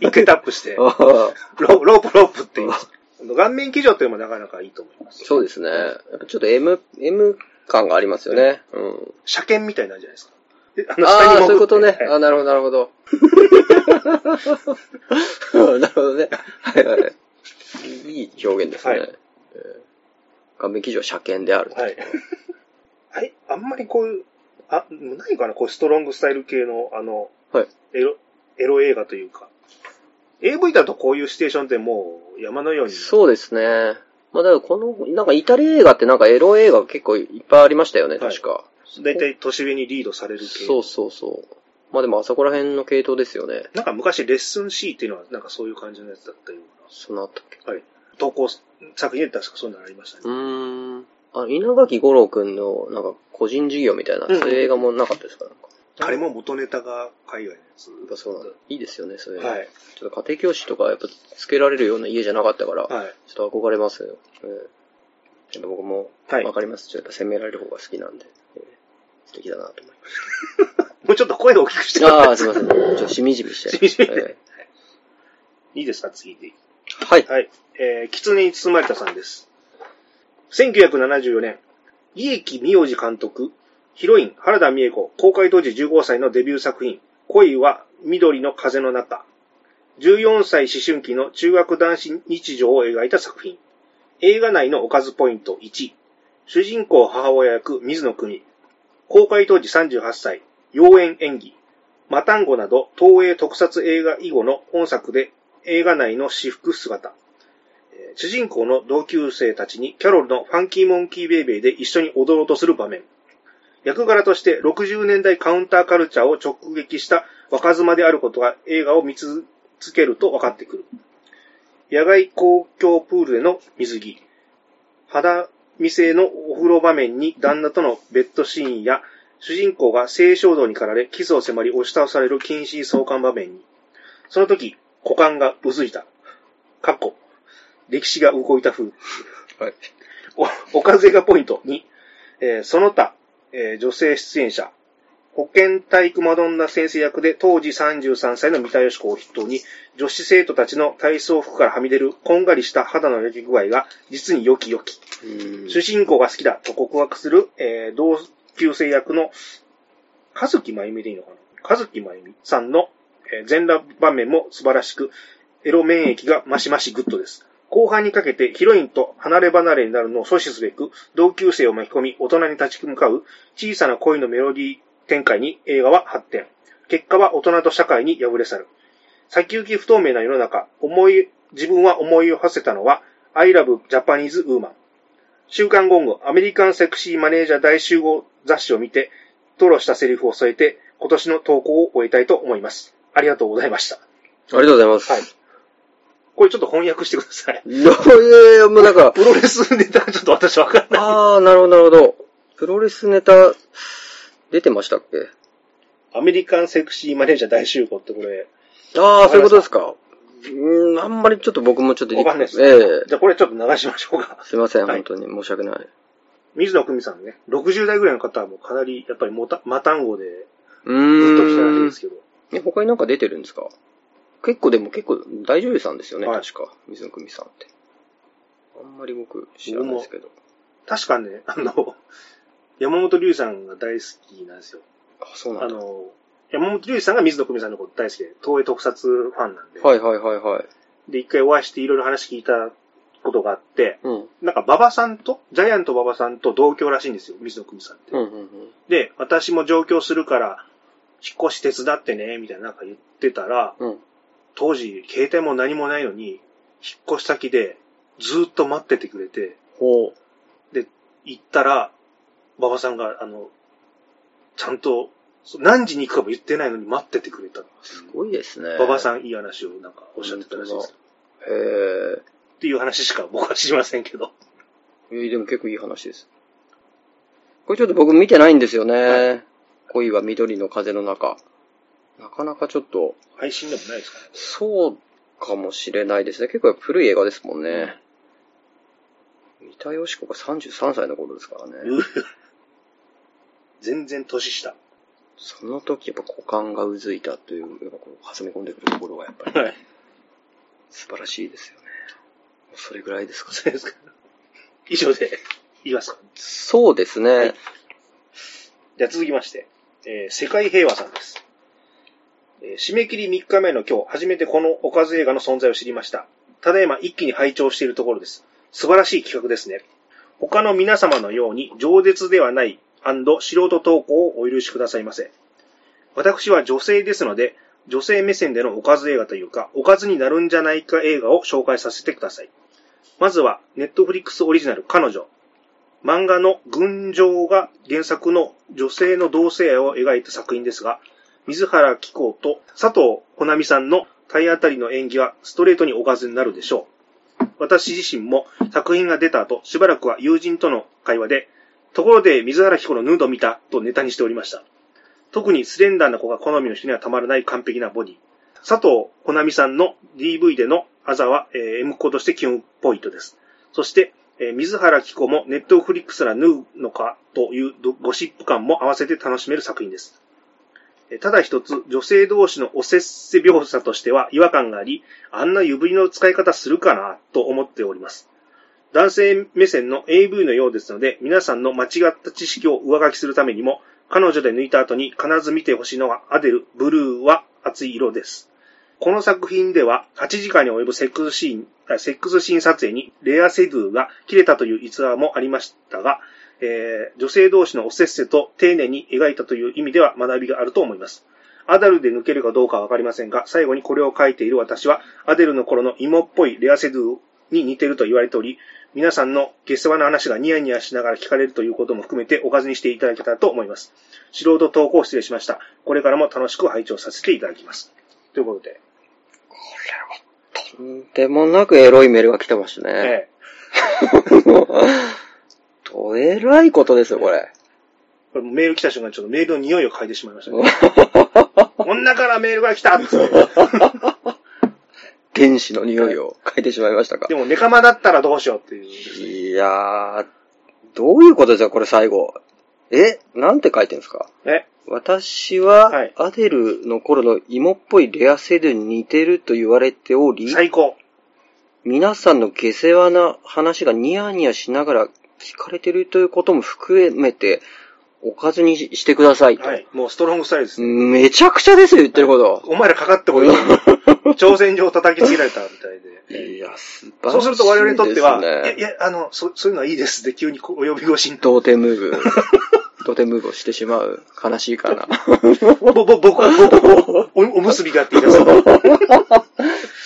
一回タップして、ロああロープロープって言います。顔面騎乗っていうのもなかなかいいと思います。そうですね。やっぱちょっと M、M 感がありますよね。うん。車検みたいなんじゃないですか。であの下に潜ってそういうことね。はいあなるほど、なるほど。<laughs> なるほどね。はいはい。いい表現ですね。はいえー顔面記事は車検である。はい。はい、あんまりこういう、あ、ないかな、こうストロングスタイル系の、あの、はいエロ、エロ映画というか。AV だとこういうステーションってもう山のように。そうですね。まあだからこの、なんかイタリア映画ってなんかエロ映画結構いっぱいありましたよね、はい確か。だいたい年上にリードされる系。そうそうそう。まあでもあそこら辺の系統ですよね。なんか昔レッスン C っていうのはなんかそういう感じのやつだったようそのあったっけ？な。はい。投稿作品で確かそういうのありましたね。うーん。あ、稲垣吾郎くんのなんか個人事業みたいな、うんそういう映画もなかったですか？なんか。あれも元ネタが海外のやつ。やっぱそうなんだ。いいですよね、そういうの。はい。ちょっと家庭教師とかやっぱつけられるような家じゃなかったから、はい。ちょっと憧れますよ。ええやっぱ僕もはいわかります。ちょっとやっぱ責められる方が好きなんで。素敵だなと思いもうちょっと声を大きくしてました。ああ、すいません。ちょっとしみじみして。しみじみえいいですか次で。ーはい。はい。えー、狐に包まれたさんです。1974年、利益名字監督、ヒロイン原田美恵子、公開当時15歳のデビュー作品、恋は緑の風の中。14歳思春期の中学男子日常を描いた作品。映画内のおかずポイント1。主人公母親役水野久美。公開当時38歳、妖艶演技。マタンゴなど東映特撮映画以後の本作で映画内の私服姿。主人公の同級生たちにキャロルのファンキーモンキーベイベーで一緒に踊ろうとする場面。役柄として60年代カウンターカルチャーを直撃した若妻であることが映画を見続けると分かってくる。野外公共プールでの水着。肌見せのお風呂場面に旦那とのベッドシーンや主人公が性衝動に駆られキスを迫り押し倒される禁止相関場面に。その時、股間がうずいた。かっこ。歴史が動いた風。はい。お、おかず映画ポイント2、えーその他、えー女性出演者、保健体育マドンナ先生役で当時33歳の三田佳子を筆頭に、女子生徒たちの体操服からはみ出るこんがりした肌の焼き具合が実に良き良き。うん主人公が好きだと告白する、えー同級生役の、かずきまゆみでいいのかな？かずきまゆみさんの、えー全裸場面も素晴らしく、エロ免疫がマシマシグッドです。後半にかけてヒロインと離れ離れになるのを阻止すべく、同級生を巻き込み大人に立ち向かう小さな恋のメロディー展開に映画は発展。結果は大人と社会に敗れ去る。先行き不透明な世の中、思い、自分は思いを馳せたのは、I love Japanese woman。週刊ゴング、アメリカンセクシーマネージャー大集合雑誌を見て、吐露したセリフを添えて、今年の投稿を終えたいと思います。ありがとうございました。ありがとうございます。はい。これちょっと翻訳してください。<laughs> いやいやもうなんか、プロレスネタがちょっと私わかんない。あー、なるほど、なるほど。プロレスネタ、出てましたっけ？アメリカンセクシーマネージャー大集合ってこれ、あー、そういうことですか。うーん、あんまりちょっと僕もちょっとわかんないです。ええじゃあこれちょっと流しましょうか。すいません、はい本当に申し訳ない。水野久美さんね、60代ぐらいの方はもうかなり、やっぱりもた、マタンゴでうずっと来たらしいです。けど。え、他になんか出てるんですか？結構でも結構大女優さんですよね、はい確か。水野久美さんって。あんまり僕知らないですけど。確かね、あの、山本龍さんが大好きなんですよ。あ、そうなんだ。あの、山本龍さんが水野久美さんのこと大好きで、東映特撮ファンなんで。はいはいはいはい。で、一回お会いしていろいろ話聞いたことがあって、うん。なんか馬場さんと、ジャイアント馬場さんと同居らしいんですよ、水野久美さんって。うんうんうん。で、私も上京するから、引っ越し手伝ってね、みたいななんか言ってたら、うん。当時、携帯も何もないのに、引っ越し先でずっと待っててくれて、ほ行ったら、馬場さんが、あの、ちゃんと、何時に行くかも言ってないのに待っててくれた。す。ごいですね。馬場さんいい話をなんかおっしゃってたらしいです。へえ。っていう話しか僕は知りませんけど。えーでも結構いい話です。これちょっと僕見てないんですよね。は恋は緑の風の中。なかなかちょっと、配信でもないですかね。そうかもしれないですね。結構古い映画ですもんね。三田佳子が33歳の頃ですからね。う全然年下。その時やっぱ股間がうずいたという、やっぱこう挟み込んでくるところがやっぱりはい。素晴らしいですよね。それぐらいですかね。そうですか。以上で言いますか。そうですね。はいじゃあ続きまして、えー世界平和さんです。えー締め切り3日目の今日、初めてこのおかず映画の存在を知りました。ただいま一気に拝聴しているところです。素晴らしい企画ですね。他の皆様のように饒舌ではない素人投稿をお許しくださいませ。私は女性ですので、女性目線でのおかず映画というか、おかずになるんじゃないか映画を紹介させてください。まずは、ネットフリックスオリジナル彼女。漫画の群青が原作の女性の同性愛を描いた作品ですが、水原希子と佐藤穂波さんの体当たりの演技はストレートにおかずになるでしょう。私自身も作品が出た後、しばらくは友人との会話で、ところで水原希子のヌード見たとネタにしておりました。特にスレンダーな子が好みの人にはたまらない完璧なボディ。佐藤穂波さんの DV でのあざは、えー M 子として基本ポイントです。そして、えー水原希子もネットフリックスら縫うのかというゴシップ感も合わせて楽しめる作品です。えーただ一つ、女性同士のおせっせ描写としては違和感があり、あんな指の使い方するかなと思っております。男性目線の AV のようですので、皆さんの間違った知識を上書きするためにも、彼女で抜いた後に必ず見てほしいのがアデル、ブルーは熱い色です。この作品では8時間に及ぶセックスシーン、セックスシーン撮影にレアセドゥが切れたという逸話もありましたが、えー女性同士のおせっせと丁寧に描いたという意味では学びがあると思います。アダルで抜けるかどうかはわかりませんが、最後にこれを書いている私は、アデルの頃の芋っぽいレアセドゥに似てると言われており、皆さんの下世話な話がニヤニヤしながら聞かれるということも含めておかずにしていただけたらと思います。素人投稿失礼しました。これからも楽しく拝聴させていただきます。ということで、とんでもなくエロいメールが来てましたね。えとえらいことですよ、これ。えこれメール来た瞬間ちょっとメールの匂いを嗅いでしまいましたね。<laughs> 女からメールが来たっつって。原子の匂いを嗅いでしまいましたか？で。も、ネカマだったらどうしようっていう。いやー、どういうことですか、これ最後。えなんて書いてんですか？え？私は、はいアデルの頃の芋っぽいレアセドゥに似てると言われており、最高。皆さんの下世話な話がニヤニヤしながら聞かれてるということも含めて、おかずにししてくださいと。はい。もうストロングスタイルですね。めちゃくちゃですよ、言ってること。お前らかかってこいよ。<laughs> 挑戦状叩きつけられたみたいで。いや、素晴らしいそうすると我々にとっては、いや、いや、あの、そそういうのはいいですって急にお呼び越しに。童貞ムーブ、<laughs> 童貞ムーブをしてしまう。悲しいかな。<laughs> ぼ、ぼ、僕は、僕お、おむすびがって言い出すと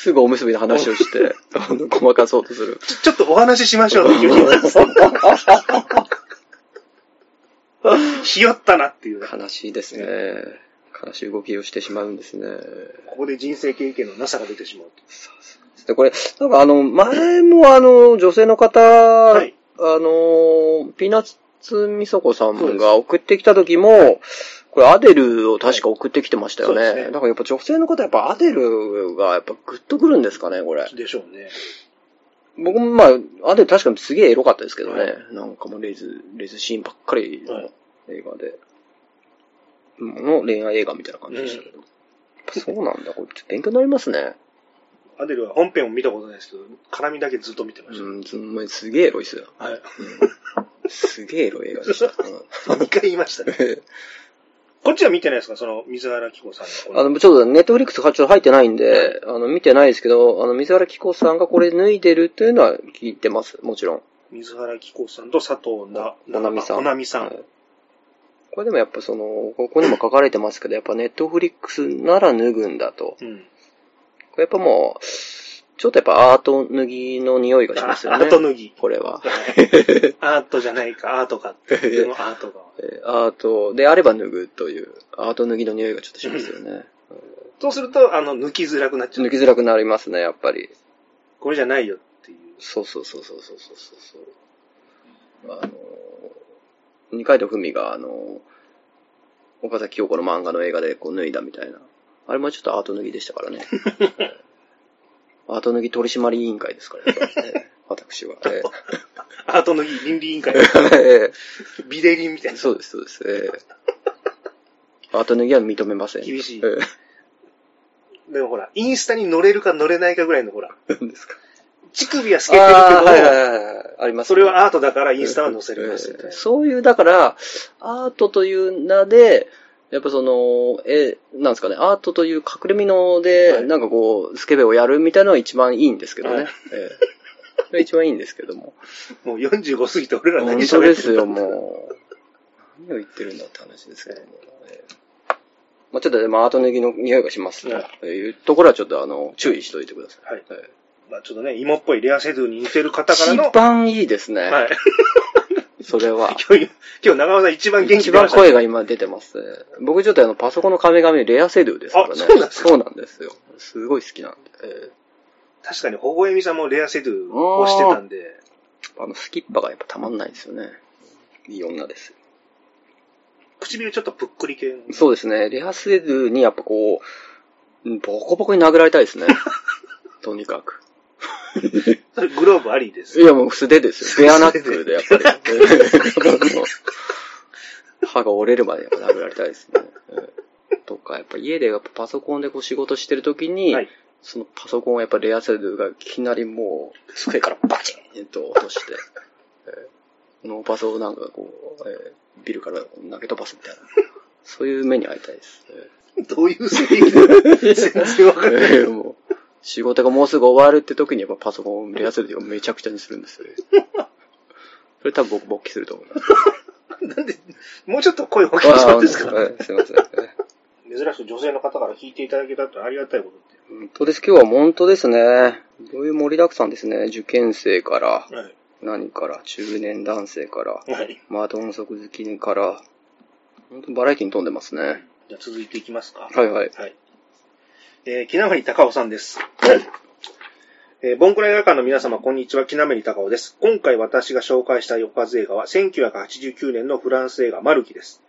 すぐおむすびの話をして、ごまかそうとする。ちょちょっとお話ししましょうって言い出す。ひよったなっていうね。悲しいですね。悲しい動きをしてしまうんですね。ここで人生経験のなさが出てしまうと。で、これ、なんかあの、前もあの、女性の方、いあの、ピーナッツみそこさんが送ってきた時も、これアデルを確か送ってきてましたよね。はいねだからやっぱ女性の方やっぱアデルがやっぱグッとくるんですかね、これ。でしょうね。僕もまあ、アデル確かにすげえエロかったですけどね。はいなんかもうレズ、レズシーンばっかりのはい映画で。の恋愛映画みたいな感じでしたけど。そうなんだ。これちょっと勉強になりますね。アデルは本編を見たことないですけど、絡みだけずっと見てました。うん、すんすげえエロいっすよ。はい。すげえエロい映画でした。<laughs> 2回言いましたね。う <laughs> んこっちは見てないですか？その、水原希子さんの。あの、ちょっとネットフリックスがちょっと入ってないんで、あの、見てないですけど、あの、水原希子さんがこれ脱いでるというのは聞いてます。もちろん。水原希子さんと佐藤な、ななみさん。ななみさん。はいこれでもやっぱその、ここにも書かれてますけど、やっぱネットフリックスなら脱ぐんだと。うん。これやっぱもう、ちょっとやっぱアート脱ぎの匂いがしますよね。アート脱ぎ。これは。<laughs> アートじゃないか、アートかって。でもアートが。<laughs> えーアートであれば脱ぐという、アート脱ぎの匂いがちょっとしますよね。そうすると、あの、抜きづらくなっちゃう。抜きづらくなりますね、やっぱり。これじゃないよっていう。そうそうそうそうそうそうそう。あの、二階堂ふみが、あの、岡崎京子の漫画の映画でこう脱いだみたいな。あれもちょっとアート脱ぎでしたからね。アート脱ぎ取締委員会ですから、ね私は。<laughs> えアート脱ぎ倫理委員会。え <laughs> ビデリンみたいな。そうです、そうです。ええアート脱ぎは認めません。厳しいえでもほら、インスタに乗れるか乗れないかぐらいのほら、え <laughs> 何ですか乳首は透けてるけど、あーはいはいはいはい。ありますねそれはアートだからインスタは載せれますみたいな。そういう、だから、アートという名で、やっぱその、え、なんですかね、アートという隠れ身ので、はいなんかこう、スケベをやるみたいなのが一番いいんですけどね。はいええそれ一番いいんですけども。もう45過ぎて俺ら何本喋ってる当ですよ、もう。何を言ってるんだって話ですけども。ええまあちょっとでもアート脱ぎの匂いがしますとはいいうところはちょっとあの、注意しといてください。はいえまあちょっとね、芋っぽいレアセドゥに似てる方えからの一、番いいですね。はい。<laughs> それは。今日、今日長尾さん一番元気一出ましたね番声が今出てますね。僕ちょっとあの、パソコンの壁紙レアセドゥですからね。あそうなんですか？そうなんですよ。すごい好きなんで。え確かに、ほほえみさんもレアセドゥをしてたんで、えあの、スキッパがやっぱたまんないですよね。いい女ですよ。唇ちょっとぷっくり系の。そうですね。レアセドゥにやっぱこう、うんボコボコに殴られたいですね。<laughs> とにかく。グローブありです。いや、もう素手ですよ。ベアナックルで、やっぱり。<laughs> 歯が折れるまでやっぱ殴られたいですね。とか、やっぱ家でやっぱパソコンでこう仕事してるときに、はいそのパソコンをやっぱレアセルがいきなりもう、机からバチンと落として、えーノーパスをなんかこう、えービルから投げ飛ばすみたいな。そういう目に遭いたいです。えどういう正義だ全然わかーんない。<laughs> えーもう仕事がもうすぐ終わるって時にやっぱパソコンをレアセルでめちゃくちゃにするんですよ。<laughs> それ多分僕勃起すると思います。なんで、もうちょっと声を大きくしますか？はいすいません。えー珍しく女性の方から聞いていただけたってありがたいことって。本当です。今日は本当ですね。どういう盛りだくさんですね。受験生から、はい。何から、中年男性から、はい。マドンソク好きから、本当にバラエティに富んでますね。じゃあ続いていきますか。はいはい。はい。えー、木名り隆夫さんです。えー、ボンクラ映画館の皆様、こんにちは。木名り隆夫です。今回私が紹介したいおかず映画は、1989年のフランス映画、マルキです。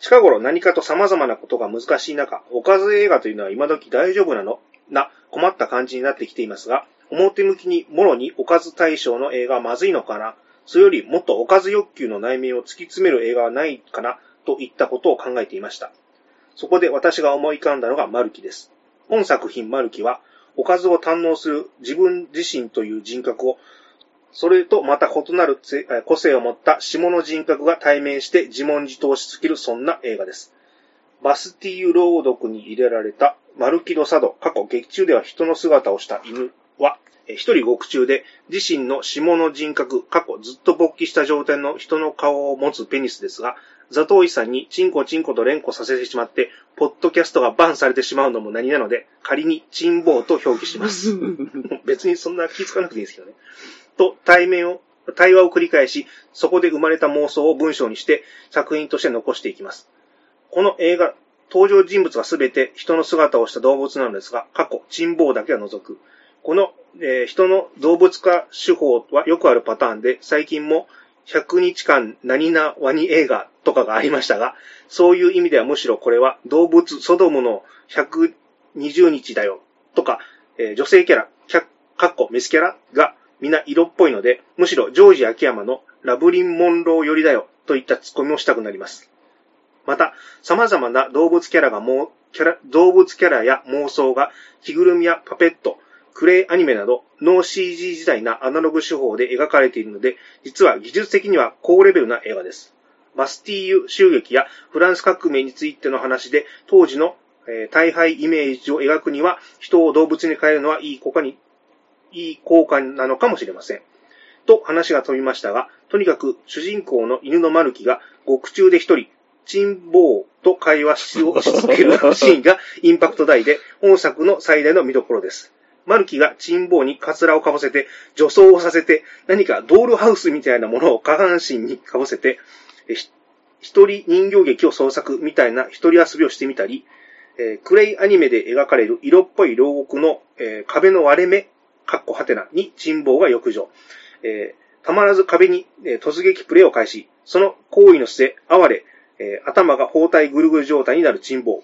近頃何かと様々なことが難しい中、おかず映画というのは今時大丈夫なの？な、困った感じになってきていますが、表向きにもろにおかず対象の映画はまずいのかな？それよりもっとおかず欲求の内面を突き詰める映画はないかな？といったことを考えていました。そこで私が思い浮かんだのがマルキです。本作品マルキは、おかずを堪能する自分自身という人格を、それとまた異なる個性を持った下の人格が対面して自問自答し尽きるそんな映画です。バスティーユ朗読に入れられたマルキド・サド、過去劇中では人の姿をした犬は、一人獄中で自身の下の人格、過去ずっと勃起した状態の人の顔を持つペニスですが、ザトウイさんにチンコチンコと連呼させてしまって、ポッドキャストがバンされてしまうのも何なので、仮にチンボーと表記します。<laughs> 別にそんな気づかなくていいですけどね。と、対面を、対話を繰り返し、そこで生まれた妄想を文章にして作品として残していきます。この映画、登場人物はすべて人の姿をした動物なのですが、過去、チンボーだけは除く。この、えー人の動物化手法はよくあるパターンで、最近も100日間何なワニ映画とかがありましたが、そういう意味ではむしろこれは動物ソドムの120日だよとか、えー女性キャラ、キャかっこメスキャラがみんな色っぽいので、むしろジョージ秋山のラブリン・モンロー寄りだよといったツッコミをしたくなります。また、様々な動物キャラがもう、キャラ、動物キャラや妄想が着ぐるみやパペット、クレイアニメなど、ノー CG 時代なアナログ手法で描かれているので、実は技術的には高レベルな映画です。バスティーユ襲撃やフランス革命についての話で、当時の、えー大敗イメージを描くには、人を動物に変えるのはいい効果に、いい効果なのかもしれません。と話が飛びましたが、とにかく主人公の犬のマルキが獄中で一人、チンボーと会話しをし続けるシーンがインパクト大で、本作の最大の見どころです。マルキがチンボーにカツラをかぶせて、女装をさせて、何かドールハウスみたいなものを下半身にかぶせて、一人人形劇を創作みたいな一人遊びをしてみたり、えークレイアニメで描かれる色っぽい牢獄の、えー壁の割れ目、かっこはてなにチンボーが浴場。えーたまらず壁に、え突撃プレイを開始。その行為の末、哀れ、え頭が包帯ぐるぐる状態になるチンボー。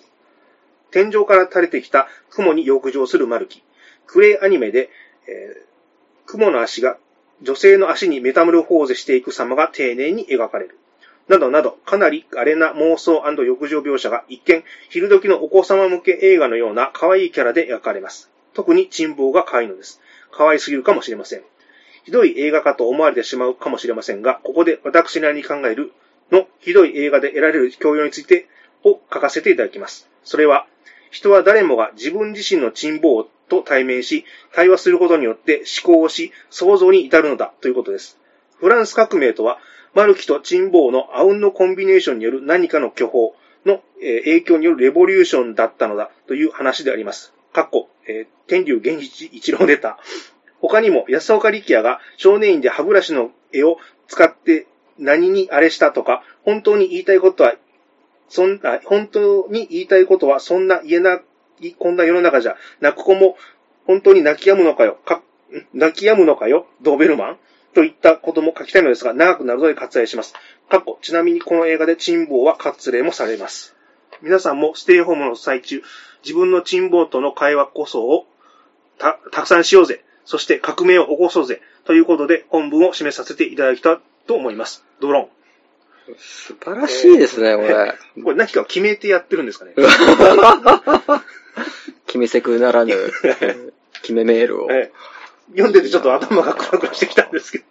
天井から垂れてきた雲に浴場するマルキ。クレイアニメで、えー雲の足が女性の足にメタモルフォーゼしていく様が丁寧に描かれる。などなど、かなり稀な妄想浴場描写が一見、昼時のお子様向け映画のような可愛いキャラで描かれます。特にチンボーが可愛いのです。可愛すぎるかもしれません。ひどい映画かと思われてしまうかもしれませんが、ここで私なりに考えるのひどい映画で得られる教養についてを書かせていただきます。それは、人は誰もが自分自身のチンボーと対面し、対話することによって思考をし、想像に至るのだということです。フランス革命とは、マルキとチンボーのアウンのコンビネーションによる何かの巨峰の、え影響によるレボリューションだったのだという話であります。かっこ、えー天竜源一一郎ネタ。他にも安岡力也が少年院で歯ブラシの絵を使って何にあれしたとか、本当に言いたいことは、そんな、本当に言いたいことはそんな言えな、こんな世の中じゃ、泣く子も本当に泣き止むのかよ、か、ん泣き止むのかよ、ドーベルマン？といったことも書きたいのですが、長くなるので割愛します。かっこ、ちなみにこの映画でチンボーは割礼もされます。皆さんもステイホームの最中、自分のチンボーとの会話こそをた、たくさんしようぜ。そして革命を起こそうぜ。ということで、本文を締めさせていただきたいと思います。ドロ素晴らしいですね、これ。ーン。これ何かを決めてやってるんですかね。<laughs> 決めせくならぬ、<laughs> 決めメールを。ええ読んでてちょっと頭がクラクラしてきたんですけど。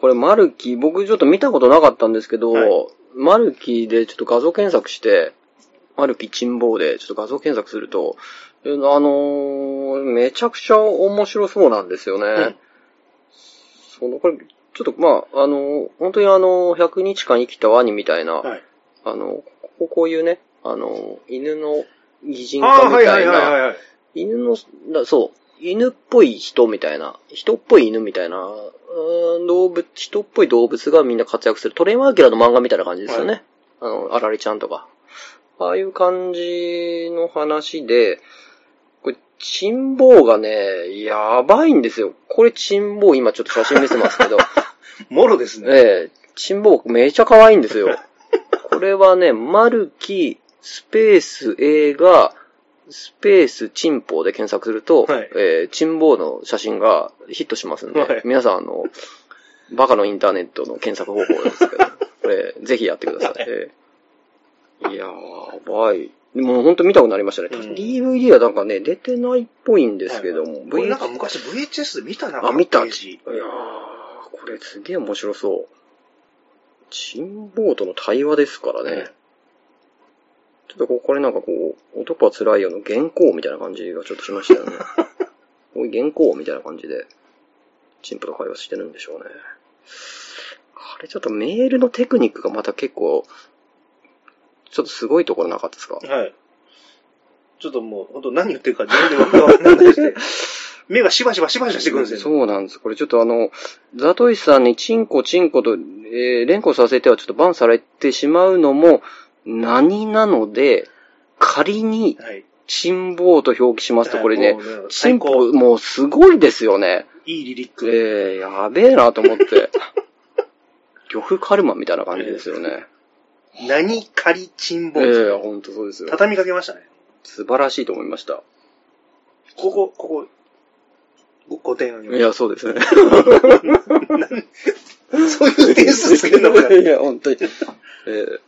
これ、マルキ、僕ちょっと見たことなかったんですけど、はいマルキでちょっと画像検索して、マルキ珍宝でちょっと画像検索すると、えあのーめちゃくちゃ面白そうなんですよね。うんその、これ、ちょっと、まあ、あの、本当にあの、100日間生きたワニみたいな、はい。あの、こここういうね、あの、犬の擬人化みたな、はいはい。犬の、だそう、犬っぽい人みたいな、人っぽい犬みたいな、動物、人っぽい動物がみんな活躍する。トレイマーキラの漫画みたいな感じですよね。あの、あられちゃんとか。ああいう感じの話で、これ、チンボウがね、やばいんですよ。これチンボウ今ちょっと写真見せますけど、<laughs> もろですね。ええチンボウめちゃ可愛いんですよ。これはね、マルキ、スペース映画、スペースチンポウで検索すると、はいえーチンボウの写真がヒットしますんで、はい皆さんあの、バカのインターネットの検索方法ですけど、こ <laughs> れ、ぜひやってください。ええいやー、ばい。でも本当見たくなりましたね。うん DVD はなんかね、出てないっぽいんですけども、これなんか昔 VHS で見たな。あ、見た。いやー、これすげえ面白そう。チンボウとの対話ですからね。ちょっとこうこれなんかこう、男は辛いよの原稿みたいな感じがちょっとしましたよね。<laughs> こういう原稿みたいな感じで、チンポと会話してるんでしょうね。あれちょっとメールのテクニックがまた結構、ちょっとすごいところなかったですか？はい。ちょっともう、本当何言ってるか自分で分かんないでして、<laughs> 目がしばしばしばしばしてくるんですよ。そうなんです。これちょっとあの、ザトイさんにチンコチンコと、えー連呼させてはちょっとバンされてしまうのも何なので、仮にはい。チンボウと表記しますとこれねもう、チ最高ンポ、もうすごいですよね。いいリリック。えー、やべえなと思って。<laughs> 呂布カルマみたいな感じですよね。何仮珍え宝ですー、ほんとそうですよ。畳みかけましたね。素晴らしいと思いました。ここ、ここ、ご5点あげまいや、そうですね。<laughs> す。そういう点数つけるのかいや、本当に。えー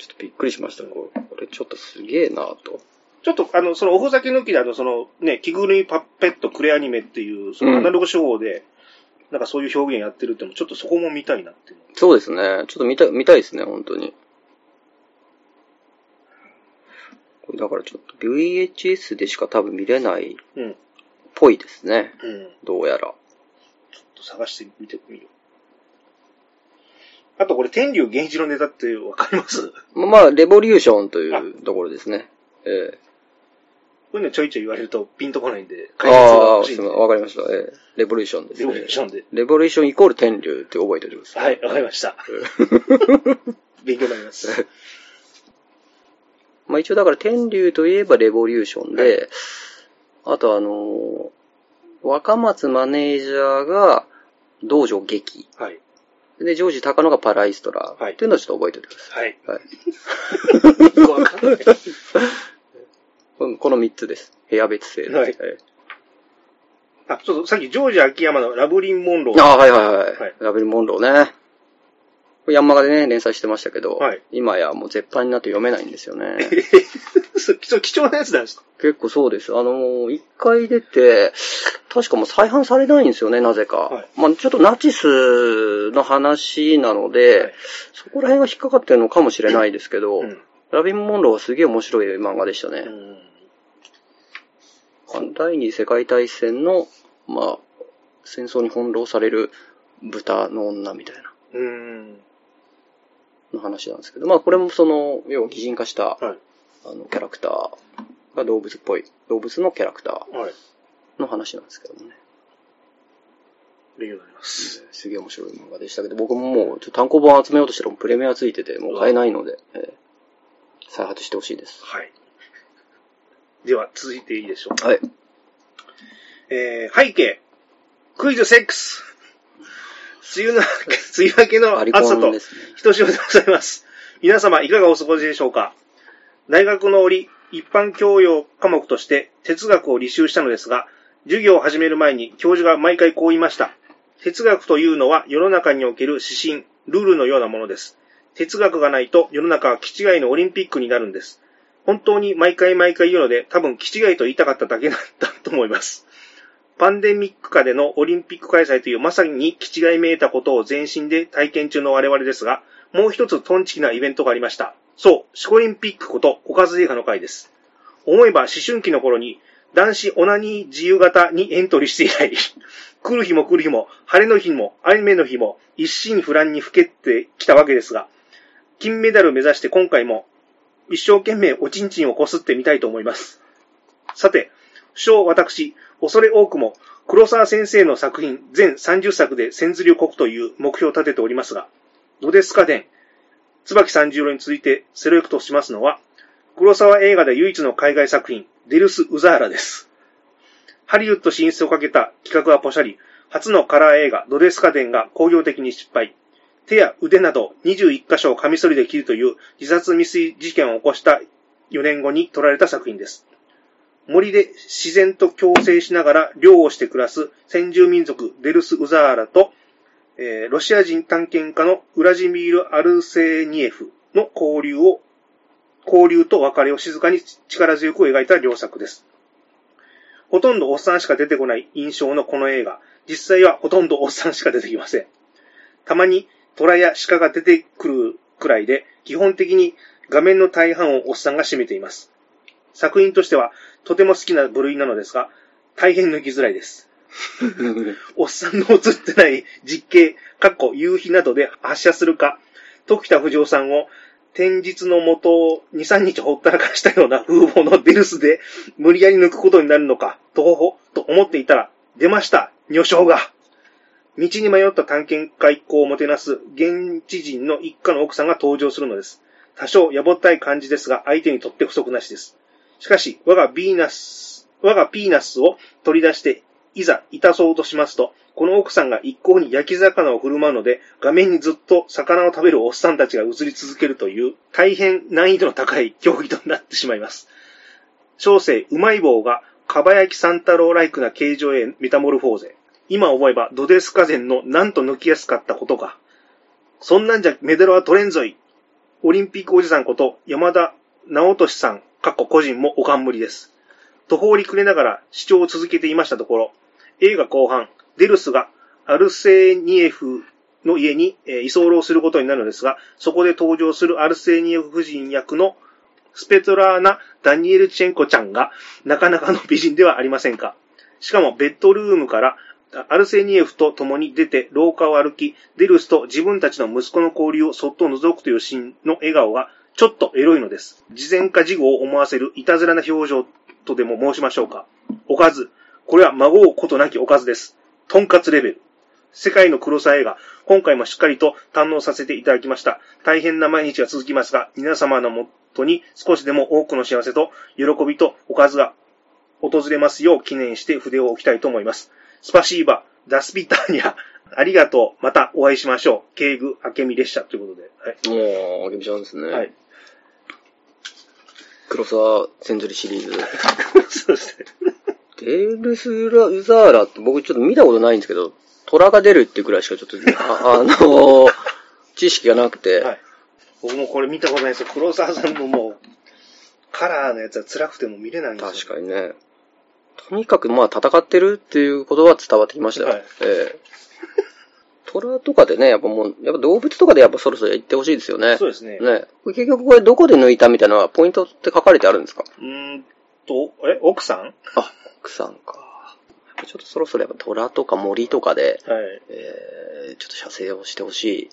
ちょっとびっくりしました。これこれちょっとすげえなと。ちょっと、あの、その、おふざけ抜きで、あの、その、ね、着ぐるみパペットクレアニメっていう、その、アナログ手法で、なんかそういう表現やってるってのも、ちょっとそこも見たいなっていうの。そうですね。ちょっと見たい、見たいですね、本当に。これだからちょっと VHS でしか多分見れないっうん。ぽいですね。うん。どうやら。ちょっと探してみてみよう。あとこれ、天竜源一のネタってわかります？ままあ、レボリューションというところですね。えこういうのちょいちょい言われるとピンとこないんで、え解説がああ、欲しいんですみませんわかりました。ええレボリューションですね。レボリューションで。レボリューションイコール天竜って覚えておいてください。はい、わかりました。<laughs> 勉強になります。まあ一応だから天竜といえばレボリューションで、あとあのー若松マネージャーが道場劇。はい。で、ジョージ高野がパライストラ。はいっていうのをちょっと覚えておいてください。はい。はい。わかんない。このこの3つです。部屋別姓です。はいえあ、そうそう、さっきジョージ秋山のラブリン・モンロー。えああ、はいはいはい。はいラベルモンローね。これヤンマガでね、連載してましたけど、はい今やもう絶版になって読めないんですよね。<laughs> 貴重なやつなんですか結構そうです。あのー、一回出て、確かもう再販されないんですよね、なぜか。はいまあちょっとナチスの話なので、はいそこら辺が引っかかってるのかもしれないですけど、うん。ラビン・モンローはすげえ面白い漫画でしたね。うん第二次世界大戦の、まあ、戦争に翻弄される豚の女みたいな、うん。の話なんですけど、まあこれもその、要は擬人化した、はい。あの、キャラクターが動物っぽい、動物のキャラクターはい。の話なんですけどもね。勉強になります。すげえ面白い漫画でしたけど、僕ももう、ちょっと単行本集めようとしてもプレミアついてて、もう買えないので、えー再発してほしいです。はい。では、続いていいでしょうか。はい。えー、背景。クイズ6。梅雨の、梅雨明けの暑さと。ひとしおでございます。皆様、いかがお過ごしでしょうか？大学の折、一般教養科目として哲学を履修したのですが、授業を始める前に教授が毎回こう言いました。哲学というのは世の中における指針、ルールのようなものです。哲学がないと世の中は気違いのオリンピックになるんです。本当に毎回毎回言うので多分気違いと言いたかっただけなんだと思います。パンデミック下でのオリンピック開催というまさに気違いめいたことを全身で体験中の我々ですが、もう一つトンチキなイベントがありました。そう、シコリンピックことおかず映画の会です。思えば思春期の頃に男子オナニー自由形にエントリーして以来、<laughs> 来る日も来る日も、晴れの日も、雨の日も、一心不乱にふけてきたわけですが、金メダルを目指して今回も一生懸命おちんちんをこすってみたいと思います。さて、不詳私、恐れ多くも、黒沢先生の作品全30作で千釣りをこくという目標を立てておりますが、どうですか伝、椿三十郎に続いてセレクトしますのは、黒沢映画で唯一の海外作品、デルス・ウザーラです。ハリウッド進出をかけた企画はポシャリ、初のカラー映画、ドデスカ伝が工業的に失敗。手や腕など21箇所をカミソリで切るという自殺未遂事件を起こした4年後に撮られた作品です。森で自然と共生しながら漁をして暮らす先住民族デルス・ウザーラと、えーロシア人探検家のウラジミール・アルセーニエフの交流を、交流と別れを静かに力強く描いた良作です。ほとんどおっさんしか出てこない印象のこの映画、実際はほとんどおっさんしか出てきません。たまに虎や鹿が出てくるくらいで、基本的に画面の大半をおっさんが占めています。作品としてはとても好きな部類なのですが、大変抜きづらいです。<laughs> おっさんの映ってない実景、かっこ夕日などで発射するか、時田不二夫さんを天日のもとを2、3日ほったらかしたような風貌のデルスで無理やり抜くことになるのか、とほほ、と思っていたら、出ました、女性が。道に迷った探検家一行をもてなす現地人の一家の奥さんが登場するのです。多少やぼったい感じですが、相手にとって不足なしです。しかし、我がビーナス、我がピーナスを取り出して、いざ、いたそうとしますと、この奥さんが一向に焼き魚を振る舞うので、画面にずっと魚を食べるおっさんたちが映り続けるという、大変難易度の高い競技となってしまいます。小生、うまい棒が、かば焼き三太郎ライクな形状へメタモルフォーゼ。今思えば、ドデスカゼンのなんと抜きやすかったことか。そんなんじゃメダルは取れんぞい。オリンピックおじさんこと山田直俊さん、かっこ個人もおかんむりです。途方に暮れながら視聴を続けていましたところ、映画後半、デルスがアルセーニエフの家に、居候することになるのですが、そこで登場するアルセーニエフ夫人役のスペトラーナ・ダニエルチェンコちゃんがなかなかの美人ではありませんか。しかもベッドルームからアルセーニエフと共に出て廊下を歩き、デルスと自分たちの息子の交流をそっと覗くというシーンの笑顔がちょっとエロいのです。事前か事後を思わせるいたずらな表情とでも申しましょうか。おかず。これは孫うことなきおかずです。とんかつレベル。世界の黒沢映画、今回もしっかりと堪能させていただきました。大変な毎日が続きますが、皆様のもとに少しでも多くの幸せと喜びとおかずが訪れますよう記念して筆を置きたいと思います。スパシーバ、ダスピターニャ、ありがとう、またお会いしましょう。敬具、明美列車ということで。はい。もう、あげみちゃんですね。はい。黒沢千釣りシリーズ。<laughs> そうですね。デルスラ・ウザーラって僕ちょっと見たことないんですけど、虎が出るってくらいしかちょっと、あ、<laughs> あのー知識がなくて、はい。僕もこれ見たことないですよ。黒沢さんのもう、カラーのやつは辛くても見れないんですよ。確かにね。とにかくまあ戦ってるっていうことは伝わってきましたよ。はいええ虎とかでね、やっぱもう、やっぱ動物とかでやっぱそろそろ言ってほしいですよね。そうですね。ね。結局これどこで抜いたみたいなポイントって書かれてあるんですか？うーんと、え、奥さん？はい。あ、奥さんか。ちょっとそろそろやっぱ虎とか森とかで、えー、ちょっと射精をしてほしい。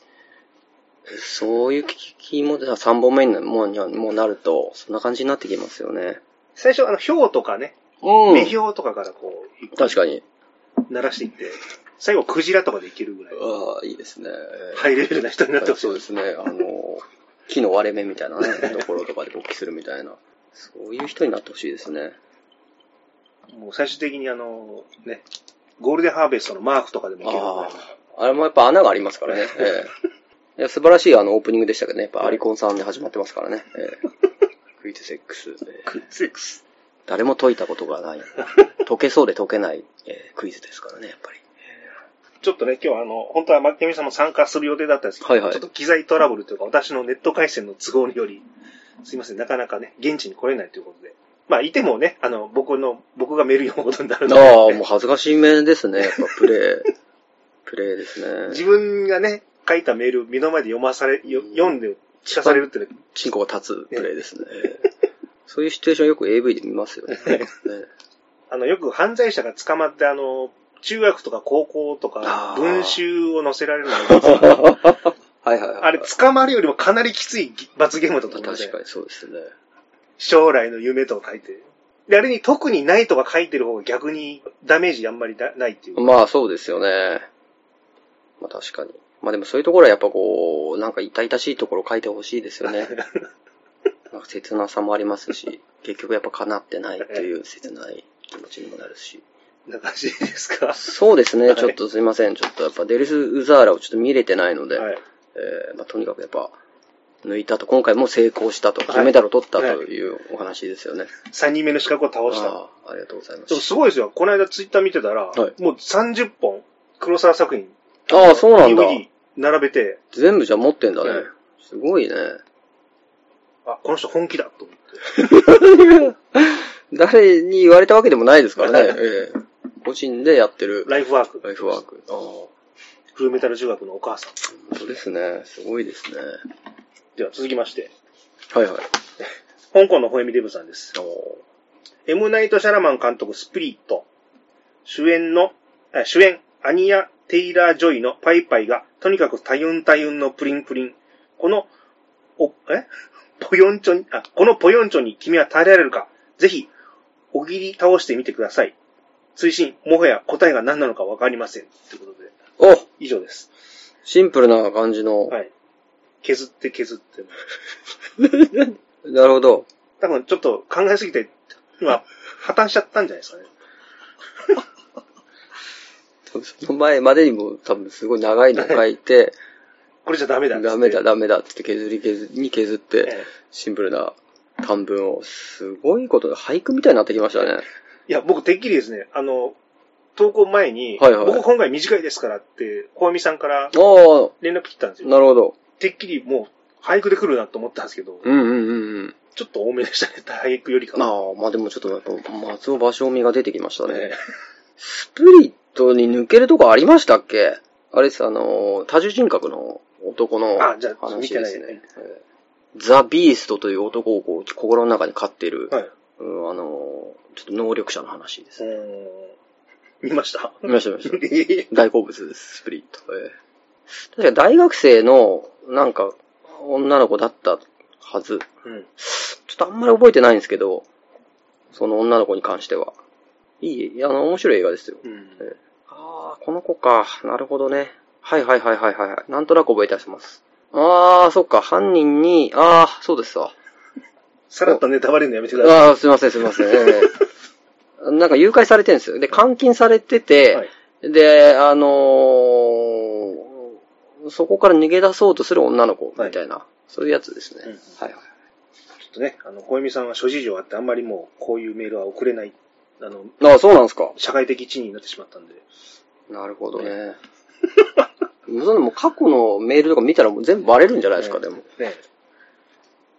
そういう気も、3本目にももうなると、そんな感じになってきますよね。最初、あの、氷とかね、う目氷とかからこう、確かに。鳴らしていって、最後クジラとかでいけるぐらい、ああ、いいですね。ハイレベルな人になってほしい。そうですね。あの、木の割れ目みたいなね、<laughs> ところとかで勃起するみたいな。そういう人になってほしいですね。もう最終的にあの、ね、ゴールデンハーベストのマークとかでもいけるぐらいああ。あれもやっぱ穴がありますからね。<laughs> ええいや素晴らしいあのオープニングでしたけどね。やっぱアリコンさんで始まってますからね。ええクイズセックス、ええクセックス。誰も解いたことがない。<laughs> 解けそうで解けない、えークイズですからね、やっぱり。ちょっとね、今日はあの、本当は牧見さんも参加する予定だったんですけど、はいはいちょっと機材トラブルというか、私のネット回線の都合により、すいません、なかなかね、現地に来れないということで。まあ、いてもね、あの、僕の、僕がメール読むことになるので、ああ、もう恥ずかしい面ですね、やっぱプレイ。<laughs> プレイですね。自分がね、書いたメール目の前で読まされ、よ読んで聞かされるってね、チンコが立つプレイですね。そういうシチュエーションよく AV で見ますよね。<laughs> ねあの、よく犯罪者が捕まって、あの、中学とか高校とか文集を載せられるのが <laughs> はいはいはい。あれ、捕まるよりもかなりきつい罰ゲームだと思うんで確かにそうですね。将来の夢とか書いて。で、あれに特にないとか書いてる方が逆にダメージあんまりだないっていう。まあそうですよね。まあ確かに。まあでもそういうところはやっぱこう、なんか痛々しいところ書いてほしいですよね。<laughs> なんか切なさもありますし、<laughs> 結局やっぱ叶ってないっていう切ない気持ちにもなるし。な感じですか？そうですね、はいちょっとすいません。ちょっとやっぱデルス・ウザーラをちょっと見れてないので、はい。えーまあ、とにかくやっぱ、抜いたと、今回も成功したと、はい金メダルを取ったというお話ですよね。3人目の資格を倒した。ああありがとうございまでもす。すごいですよ。この間ツイッター見てたら、はいもう30本、黒沢作品、ああ、そうなんだ。DVD 並べて、全部じゃ持ってんだね。はいすごいね。あ、この人本気だと思って。<laughs> 誰に言われたわけでもないですからね。は <laughs> いええ個人でやってるライフワーク。ライフワーク。ああ、フルメタル中学のお母さん。本当ですね。すごいですね。では続きまして、はいはい。香港のほほえみデブさんです。おー M. ナイト・シャマラン監督スプリット。主演の、あ主演、アニア・テイラー・ジョイのパイパイが、とにかくたゆんたゆんのプリンプリン。この、お、え？ポヨンチョに、あ、このポヨンチョに君は耐えられるかぜひ、おぎり倒してみてください。推進、もはや答えが何なのかわかりません。ということで、お以上です。シンプルな感じの。はい。削って削って。<laughs> なるほど。多分ちょっと考えすぎて、今、破綻しちゃったんじゃないですかね。その前までにも多分すごい長いの書いて、これじゃダメだダメだダメだってって削り削りに削って、ええシンプルな短文を、すごいことで、俳句みたいになってきましたね。いや、僕、てっきりですね、あの、投稿前に、はいはい僕今回短いですからって、小みさんから連絡来たんですよ。なるほど。てっきりもう、俳句で来るなと思ったんですけど、うんうんうんうん。ちょっと多めでしたね、俳句よりかは。ああ、まあでもちょっとやっぱ、松尾芭蕉美が出てきましたね。ねスプリットに抜けるとこありましたっけ？あれです、あの、多重人格の男のあじゃあ話です見てないね。ええザ・ビーストという男をこう心の中に飼っている、はい。うんあの、ちょっと能力者の話です。うーん見ました見ました見ました。ええ大好物です、スプリット。ええ確か大学生の、なんか、女の子だったはず。うん。ちょっとあんまり覚えてないんですけど、その女の子に関しては。いい、あの、面白い映画ですよ。うん。ええああ、この子か。なるほどね。はいはいはいはいはい。なんとなく覚えてらっします。ああ、そっか。犯人に、ああ、そうですわ。さらっとネタバレるのやめてください。ああ、すいませんすいません。ええなんか誘拐されてるんですよ。で、監禁されてて、はいで、あのーそこから逃げ出そうとする女の子みたいな、そういうやつですね。うんはいはい。ちょっとね、あの、小みさんは諸事情あってあんまりもう、こういうメールは送れない、あの、ああ、そうなんですか。社会的地位になってしまったんで。なるほどね。も <laughs> うそんなもう過去のメールとか見たらもう全部バレるんじゃないですか、でも。ね。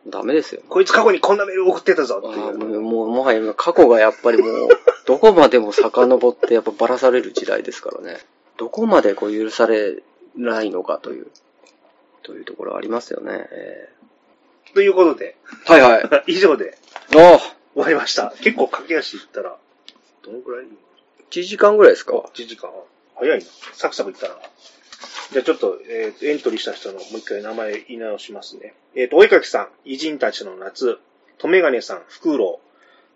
ダメですよ。こいつ過去にこんなメール送ってたぞっていああう。もうもう、もはや過去がやっぱりもう、どこまでも遡ってやっぱばらされる時代ですからね。どこまでこう許されないのかという、というところありますよね。えということで、ーはいはい。<laughs> 以上でああ、終わりました。結構駆け足いったら、どのくらい？1時間ぐらいですか ?1 時間。早いな。サクサクいったな。じゃあちょっと、えーエントリーした人のもう一回名前言い直しますね。えっ、と、お絵かきさん、偉人たちの夏、とめがねさん、フクロ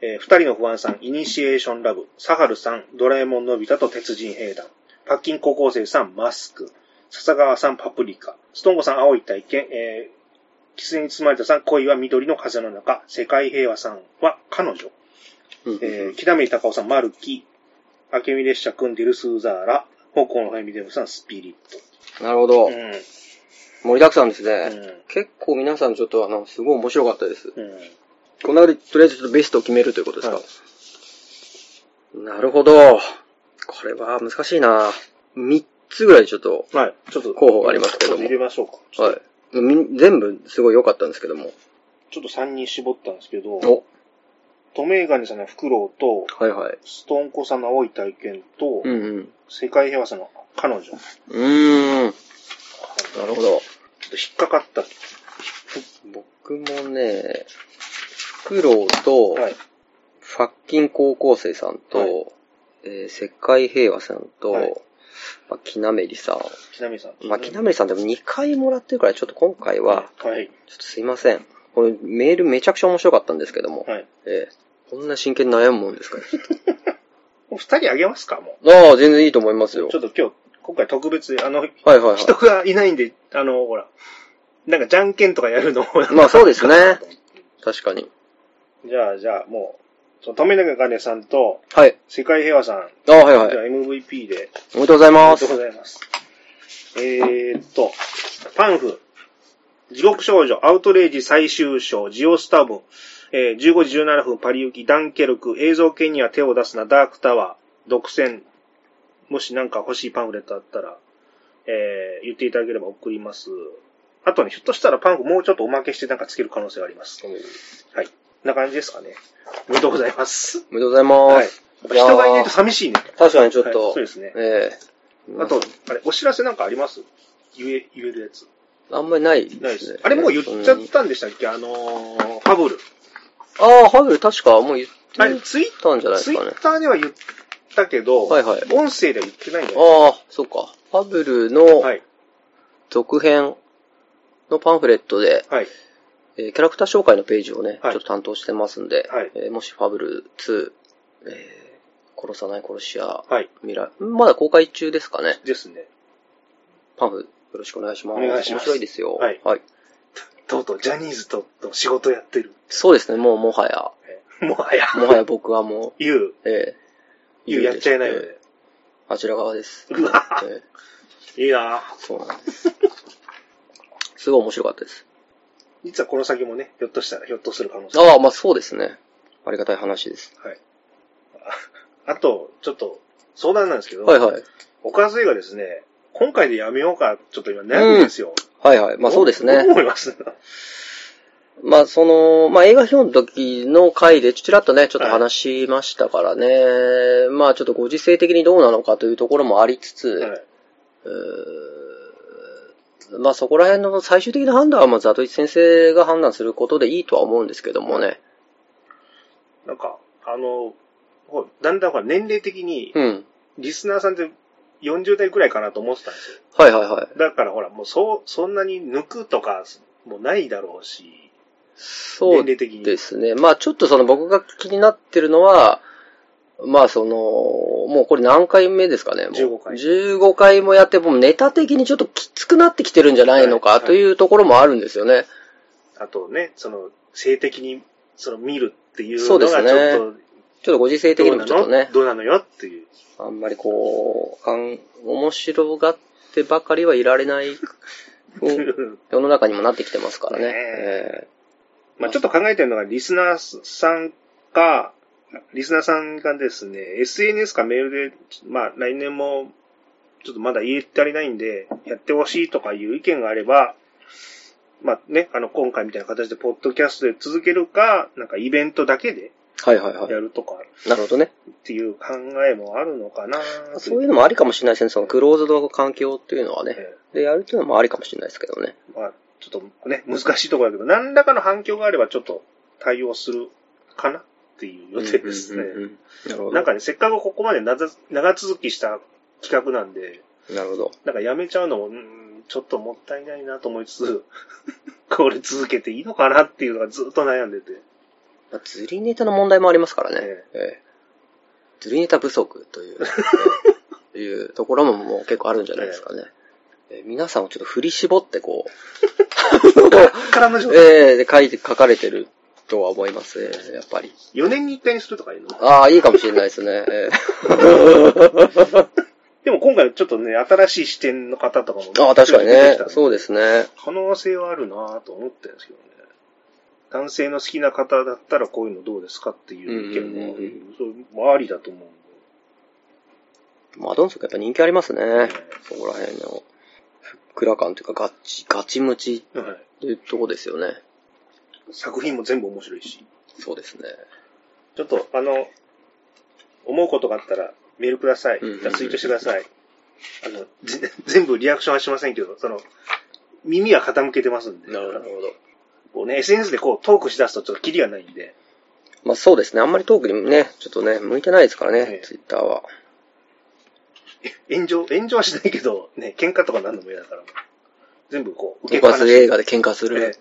ウ、えー二人の不安さん、イニシエーションラブ、サハルさん、ドラえもんのび太と鉄人兵団、パッキン高校生さん、マスク、笹川さん、パプリカ、ストンゴさん、青い体験、えー、キツネに包まれたさん、恋は緑の風の中、世界平和さんは彼女、うんえー、木田目高尾さん、マルキ、明美列車組んでるスーザーラ、香港のファミデブさん、スピリッなるほど。ト。うん。盛りだくさんですね。うん結構皆さんちょっとあの、すごい面白かったです。うん。この中でとりあえずちょっとベストを決めるということですか、はいなるほど。これは難しいな3つぐらいちょっと、はい。ちょっと。候補がありますけども入れましょうか。はい。み全部すごい良かったんですけども。ちょっと3人絞ったんですけど、お、トメイガネさんのフクロウと、はいはい。ストーンコさんの青い体験と、うんうん。世界平和さんの彼女。ちょうーん。なるほど。っと引っかかった。僕もね、フクロウと、はい。ファッキン高校生さんと、はいえー世界平和さんと、はいまあ、きなめりさん。きなみさん。まあ、きなめりさんでも2回もらってるから、ちょっと今回は、はい。ちょっとすいません。これメールめちゃくちゃ面白かったんですけども、はい。えーこんな真剣に悩むもんですか？ね。<laughs> もう二人あげますか？もああ、全然いいと思いますう。よちょ。っと今日、今回特別で、あの、はいはいはい。人がいないんで、あの、ほら、なんかじゃんけんとかやるのもまあそうですね。<laughs> 確かに。じゃあ、じゃあ、もう、その、富永金さんと、はい。世界平和さん、ああ、はいはい。じゃあ MVP で、おめでとうございますがとう。ございます。えーっと、パンフ、地獄少女、アウトレイジ最終章、ジオスタブン、えー15時17分、パリ行き、ダンケルク、映像系には手を出すな、ダークタワー、独占、もしなんか欲しいパンフレットあったら、えー言っていただければ送ります。あとね、ひょっとしたらパンフもうちょっとおまけしてなんかつける可能性があります。はい。こんな感じですかね。おめでとうございます。おめでとうございます。はい。人がいないと寂しいね。確かにちょっはいと、そうですね。ええあと、あれ、お知らせなんかあります？言え、言えるやつ。あんまりないですね。ないです。あれもう言っちゃったんでしたっけ？あのー、ファブル。ああ、ハブル確かもう言ってあれ、ツイたんじゃないですかねツイッ。ターでは言ったけど、はいはい音声では言ってないんだよ。ああ、そうか。ハブルのはい。続編のパンフレットで、はい。えーキャラクター紹介のページをね、はいちょっと担当してますんで、はいえーもしファブル2、えー殺さない殺し屋、はい。未来、まだ公開中ですかね。ですね。パンフよろしくお願いします。お願いします面白いですよ。はいとうとうジャニーズとと仕事やってる。そうですね、もうもはや、え <laughs> もはや。もはや僕はも言う。う、えー、言うやっちゃいないよえね。ーあちら側です。<laughs> うわえいいなーそうなんです。すごい面白かったです。実はこの先もね、ひょっとしたらひょっとする可能性。ああ、まあそうですね。ありがたい話です。はい。あと、ちょっと、相談なんですけど、はいはい。おかず映画ですね、今回でやめようか、ちょっと今悩むんですよ。はいはい。まあそうですね。思います？まあその、まあ映画表の時の回でちらっとね、ちょっと話しましたからね。まあちょっとご時世的にどうなのかというところもありつつ、はい。まあそこら辺の最終的な判断はまあザトイチ先生が判断することでいいとは思うんですけどもね。なんか、あの、だんだんほら年齢的に、うん。リスナーさんって40代くらいかなと思ってたんですよ。はいはいはい。だからほら、もうそう、そんなに抜くとか、もうないだろうし、そう年齢的に。ですね。まあちょっとその僕が気になってるのは、まあその、もうこれ何回目ですかね。もう15回15回もやって、もうネタ的にちょっときつくなってきてるんじゃないのはいはいかというところもあるんですよね。あとね、その、性的に、その、見るっていうそうのがちですねょっと、ちょっとご時世的にもちょっとね、どうなのよ？っていう。あんまりこう、かん面白がってばかりはいられない、うん世の中にもなってきてますからね。ねえまあちょっと考えてるのが、リスナーさんか、リスナーさんがですね、SNS かメールで、まあ来年も、ちょっとまだ言え足りないんで、やってほしいとかいう意見があれば、まあね、あの、今回みたいな形で、ポッドキャストで続けるか、なんかイベントだけでーはいはいはい。やるとかなるほどね。っていう考えもあるのかなとそういうのもありかもしれないですね。そのクローズドの環境っていうのはね。えで、やるっていうのもありかもしれないですけどね。えまあ、ちょっとね、難しいところだけど、何らかの反響があればちょっと対応するかなっていう予定ですね。なるほど。なんかね、せっかくここまで長長続きした企画なんで、なるほど。なんかやめちゃうのも、うん、ちょっともったいないなと思いつつ、これ続けていいのかなっていうのがずっと悩んでて。まあ、釣りネタの問題もありますからね。えええ釣りネタ不足という、<laughs> ええいうところももう結構あるんじゃないですかね。ええ皆さんをちょっと振り絞ってこからの状う、<laughs> 態。ええで書いて、書かれてるとは思います、ええやっぱり。4年に1回にするとかいうの？ああ、いいかもしれないですね。え <laughs> でも今回ちょっとね、新しい視点の方とかも、えああ、確かにねそうですね。可能性はあるなと思ってるんですけどね。男性の好きな方だったらこういうのどうですかっていう意見も、うんうんうありだと思うんで。マドンソクやっぱ人気ありますね。そこら辺の、ふっくら感というか、ガチ、ガチムチはい。っていうとこですよね。作品も全部面白いし。そうですね。ちょっと、あの、思うことがあったらメールください。うんうんうんじゃあツイートしてください。あの、ぜ全部リアクションはしませんけど、その、耳は傾けてますんで。なるほど。こうね、SNS でこうトークしだすとちょっとキリがないんで。まあそうですね。あんまりトークにね、ちょっとね、向いてないですからええね、ツイッターは。炎上、炎上はしないけど、ね、喧嘩とかなんのも嫌だから。全部こう、僕は映画で。で喧嘩すえる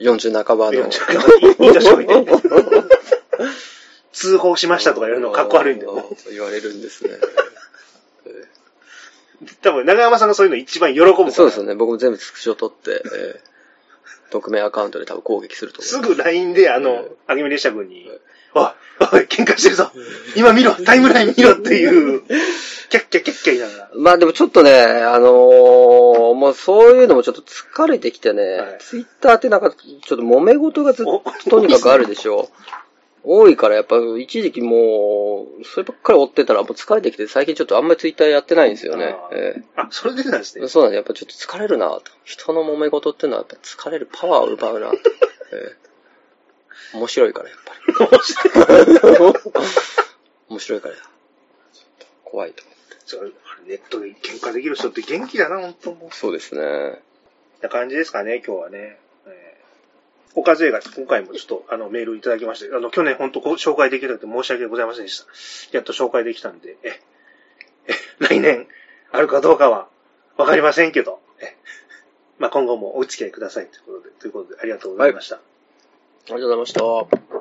40半ばの。いい年老いて。通報しましたとか言うのかっこ悪いんだよ。言われるんですね。<laughs> 多分、長山さんがそういうの一番喜ぶ。そうですよね。僕も全部スクショ撮って、えー匿名アカウントで多分攻撃すると思う。すぐ LINE で、あのええ、あげみ列車軍にええ、おい、おい、喧嘩してるぞ。今見ろタイムライン見ろっていう、キャッキャキャッキャ言いながら。まあでもちょっとね、あのーもうそういうのもちょっと疲れてきてね、はい。ツイッターってなんかちょっと揉め事がずっおととにかくあるでしょ。多いからやっぱ一時期もう、そればっかり追ってたらもう疲れてきて最近ちょっとあんまりツイッターやってないんですよね。あーえあ、それでなんですね。えそうなんですやっぱちょっと疲れるなと。人の揉め事っていうのはやっぱ疲れるパワーを奪うなと。<laughs> ええ面白いからやっぱり。面白いから。怖いと思って。ネットで喧嘩できる人って元気だな、本当もう。そうですね。な感じですかね、今日はね。えーおかず映画、今回もちょっとあのメールいただきまして、あの、去年本当こう紹介できなくて申し訳ございませんでした。やっと紹介できたんで、え、え、来年あるかどうかはわかりませんけど、え、まあ、今後もお付き合いくださいということで、ということでありがとうございました。はいありがとうございました。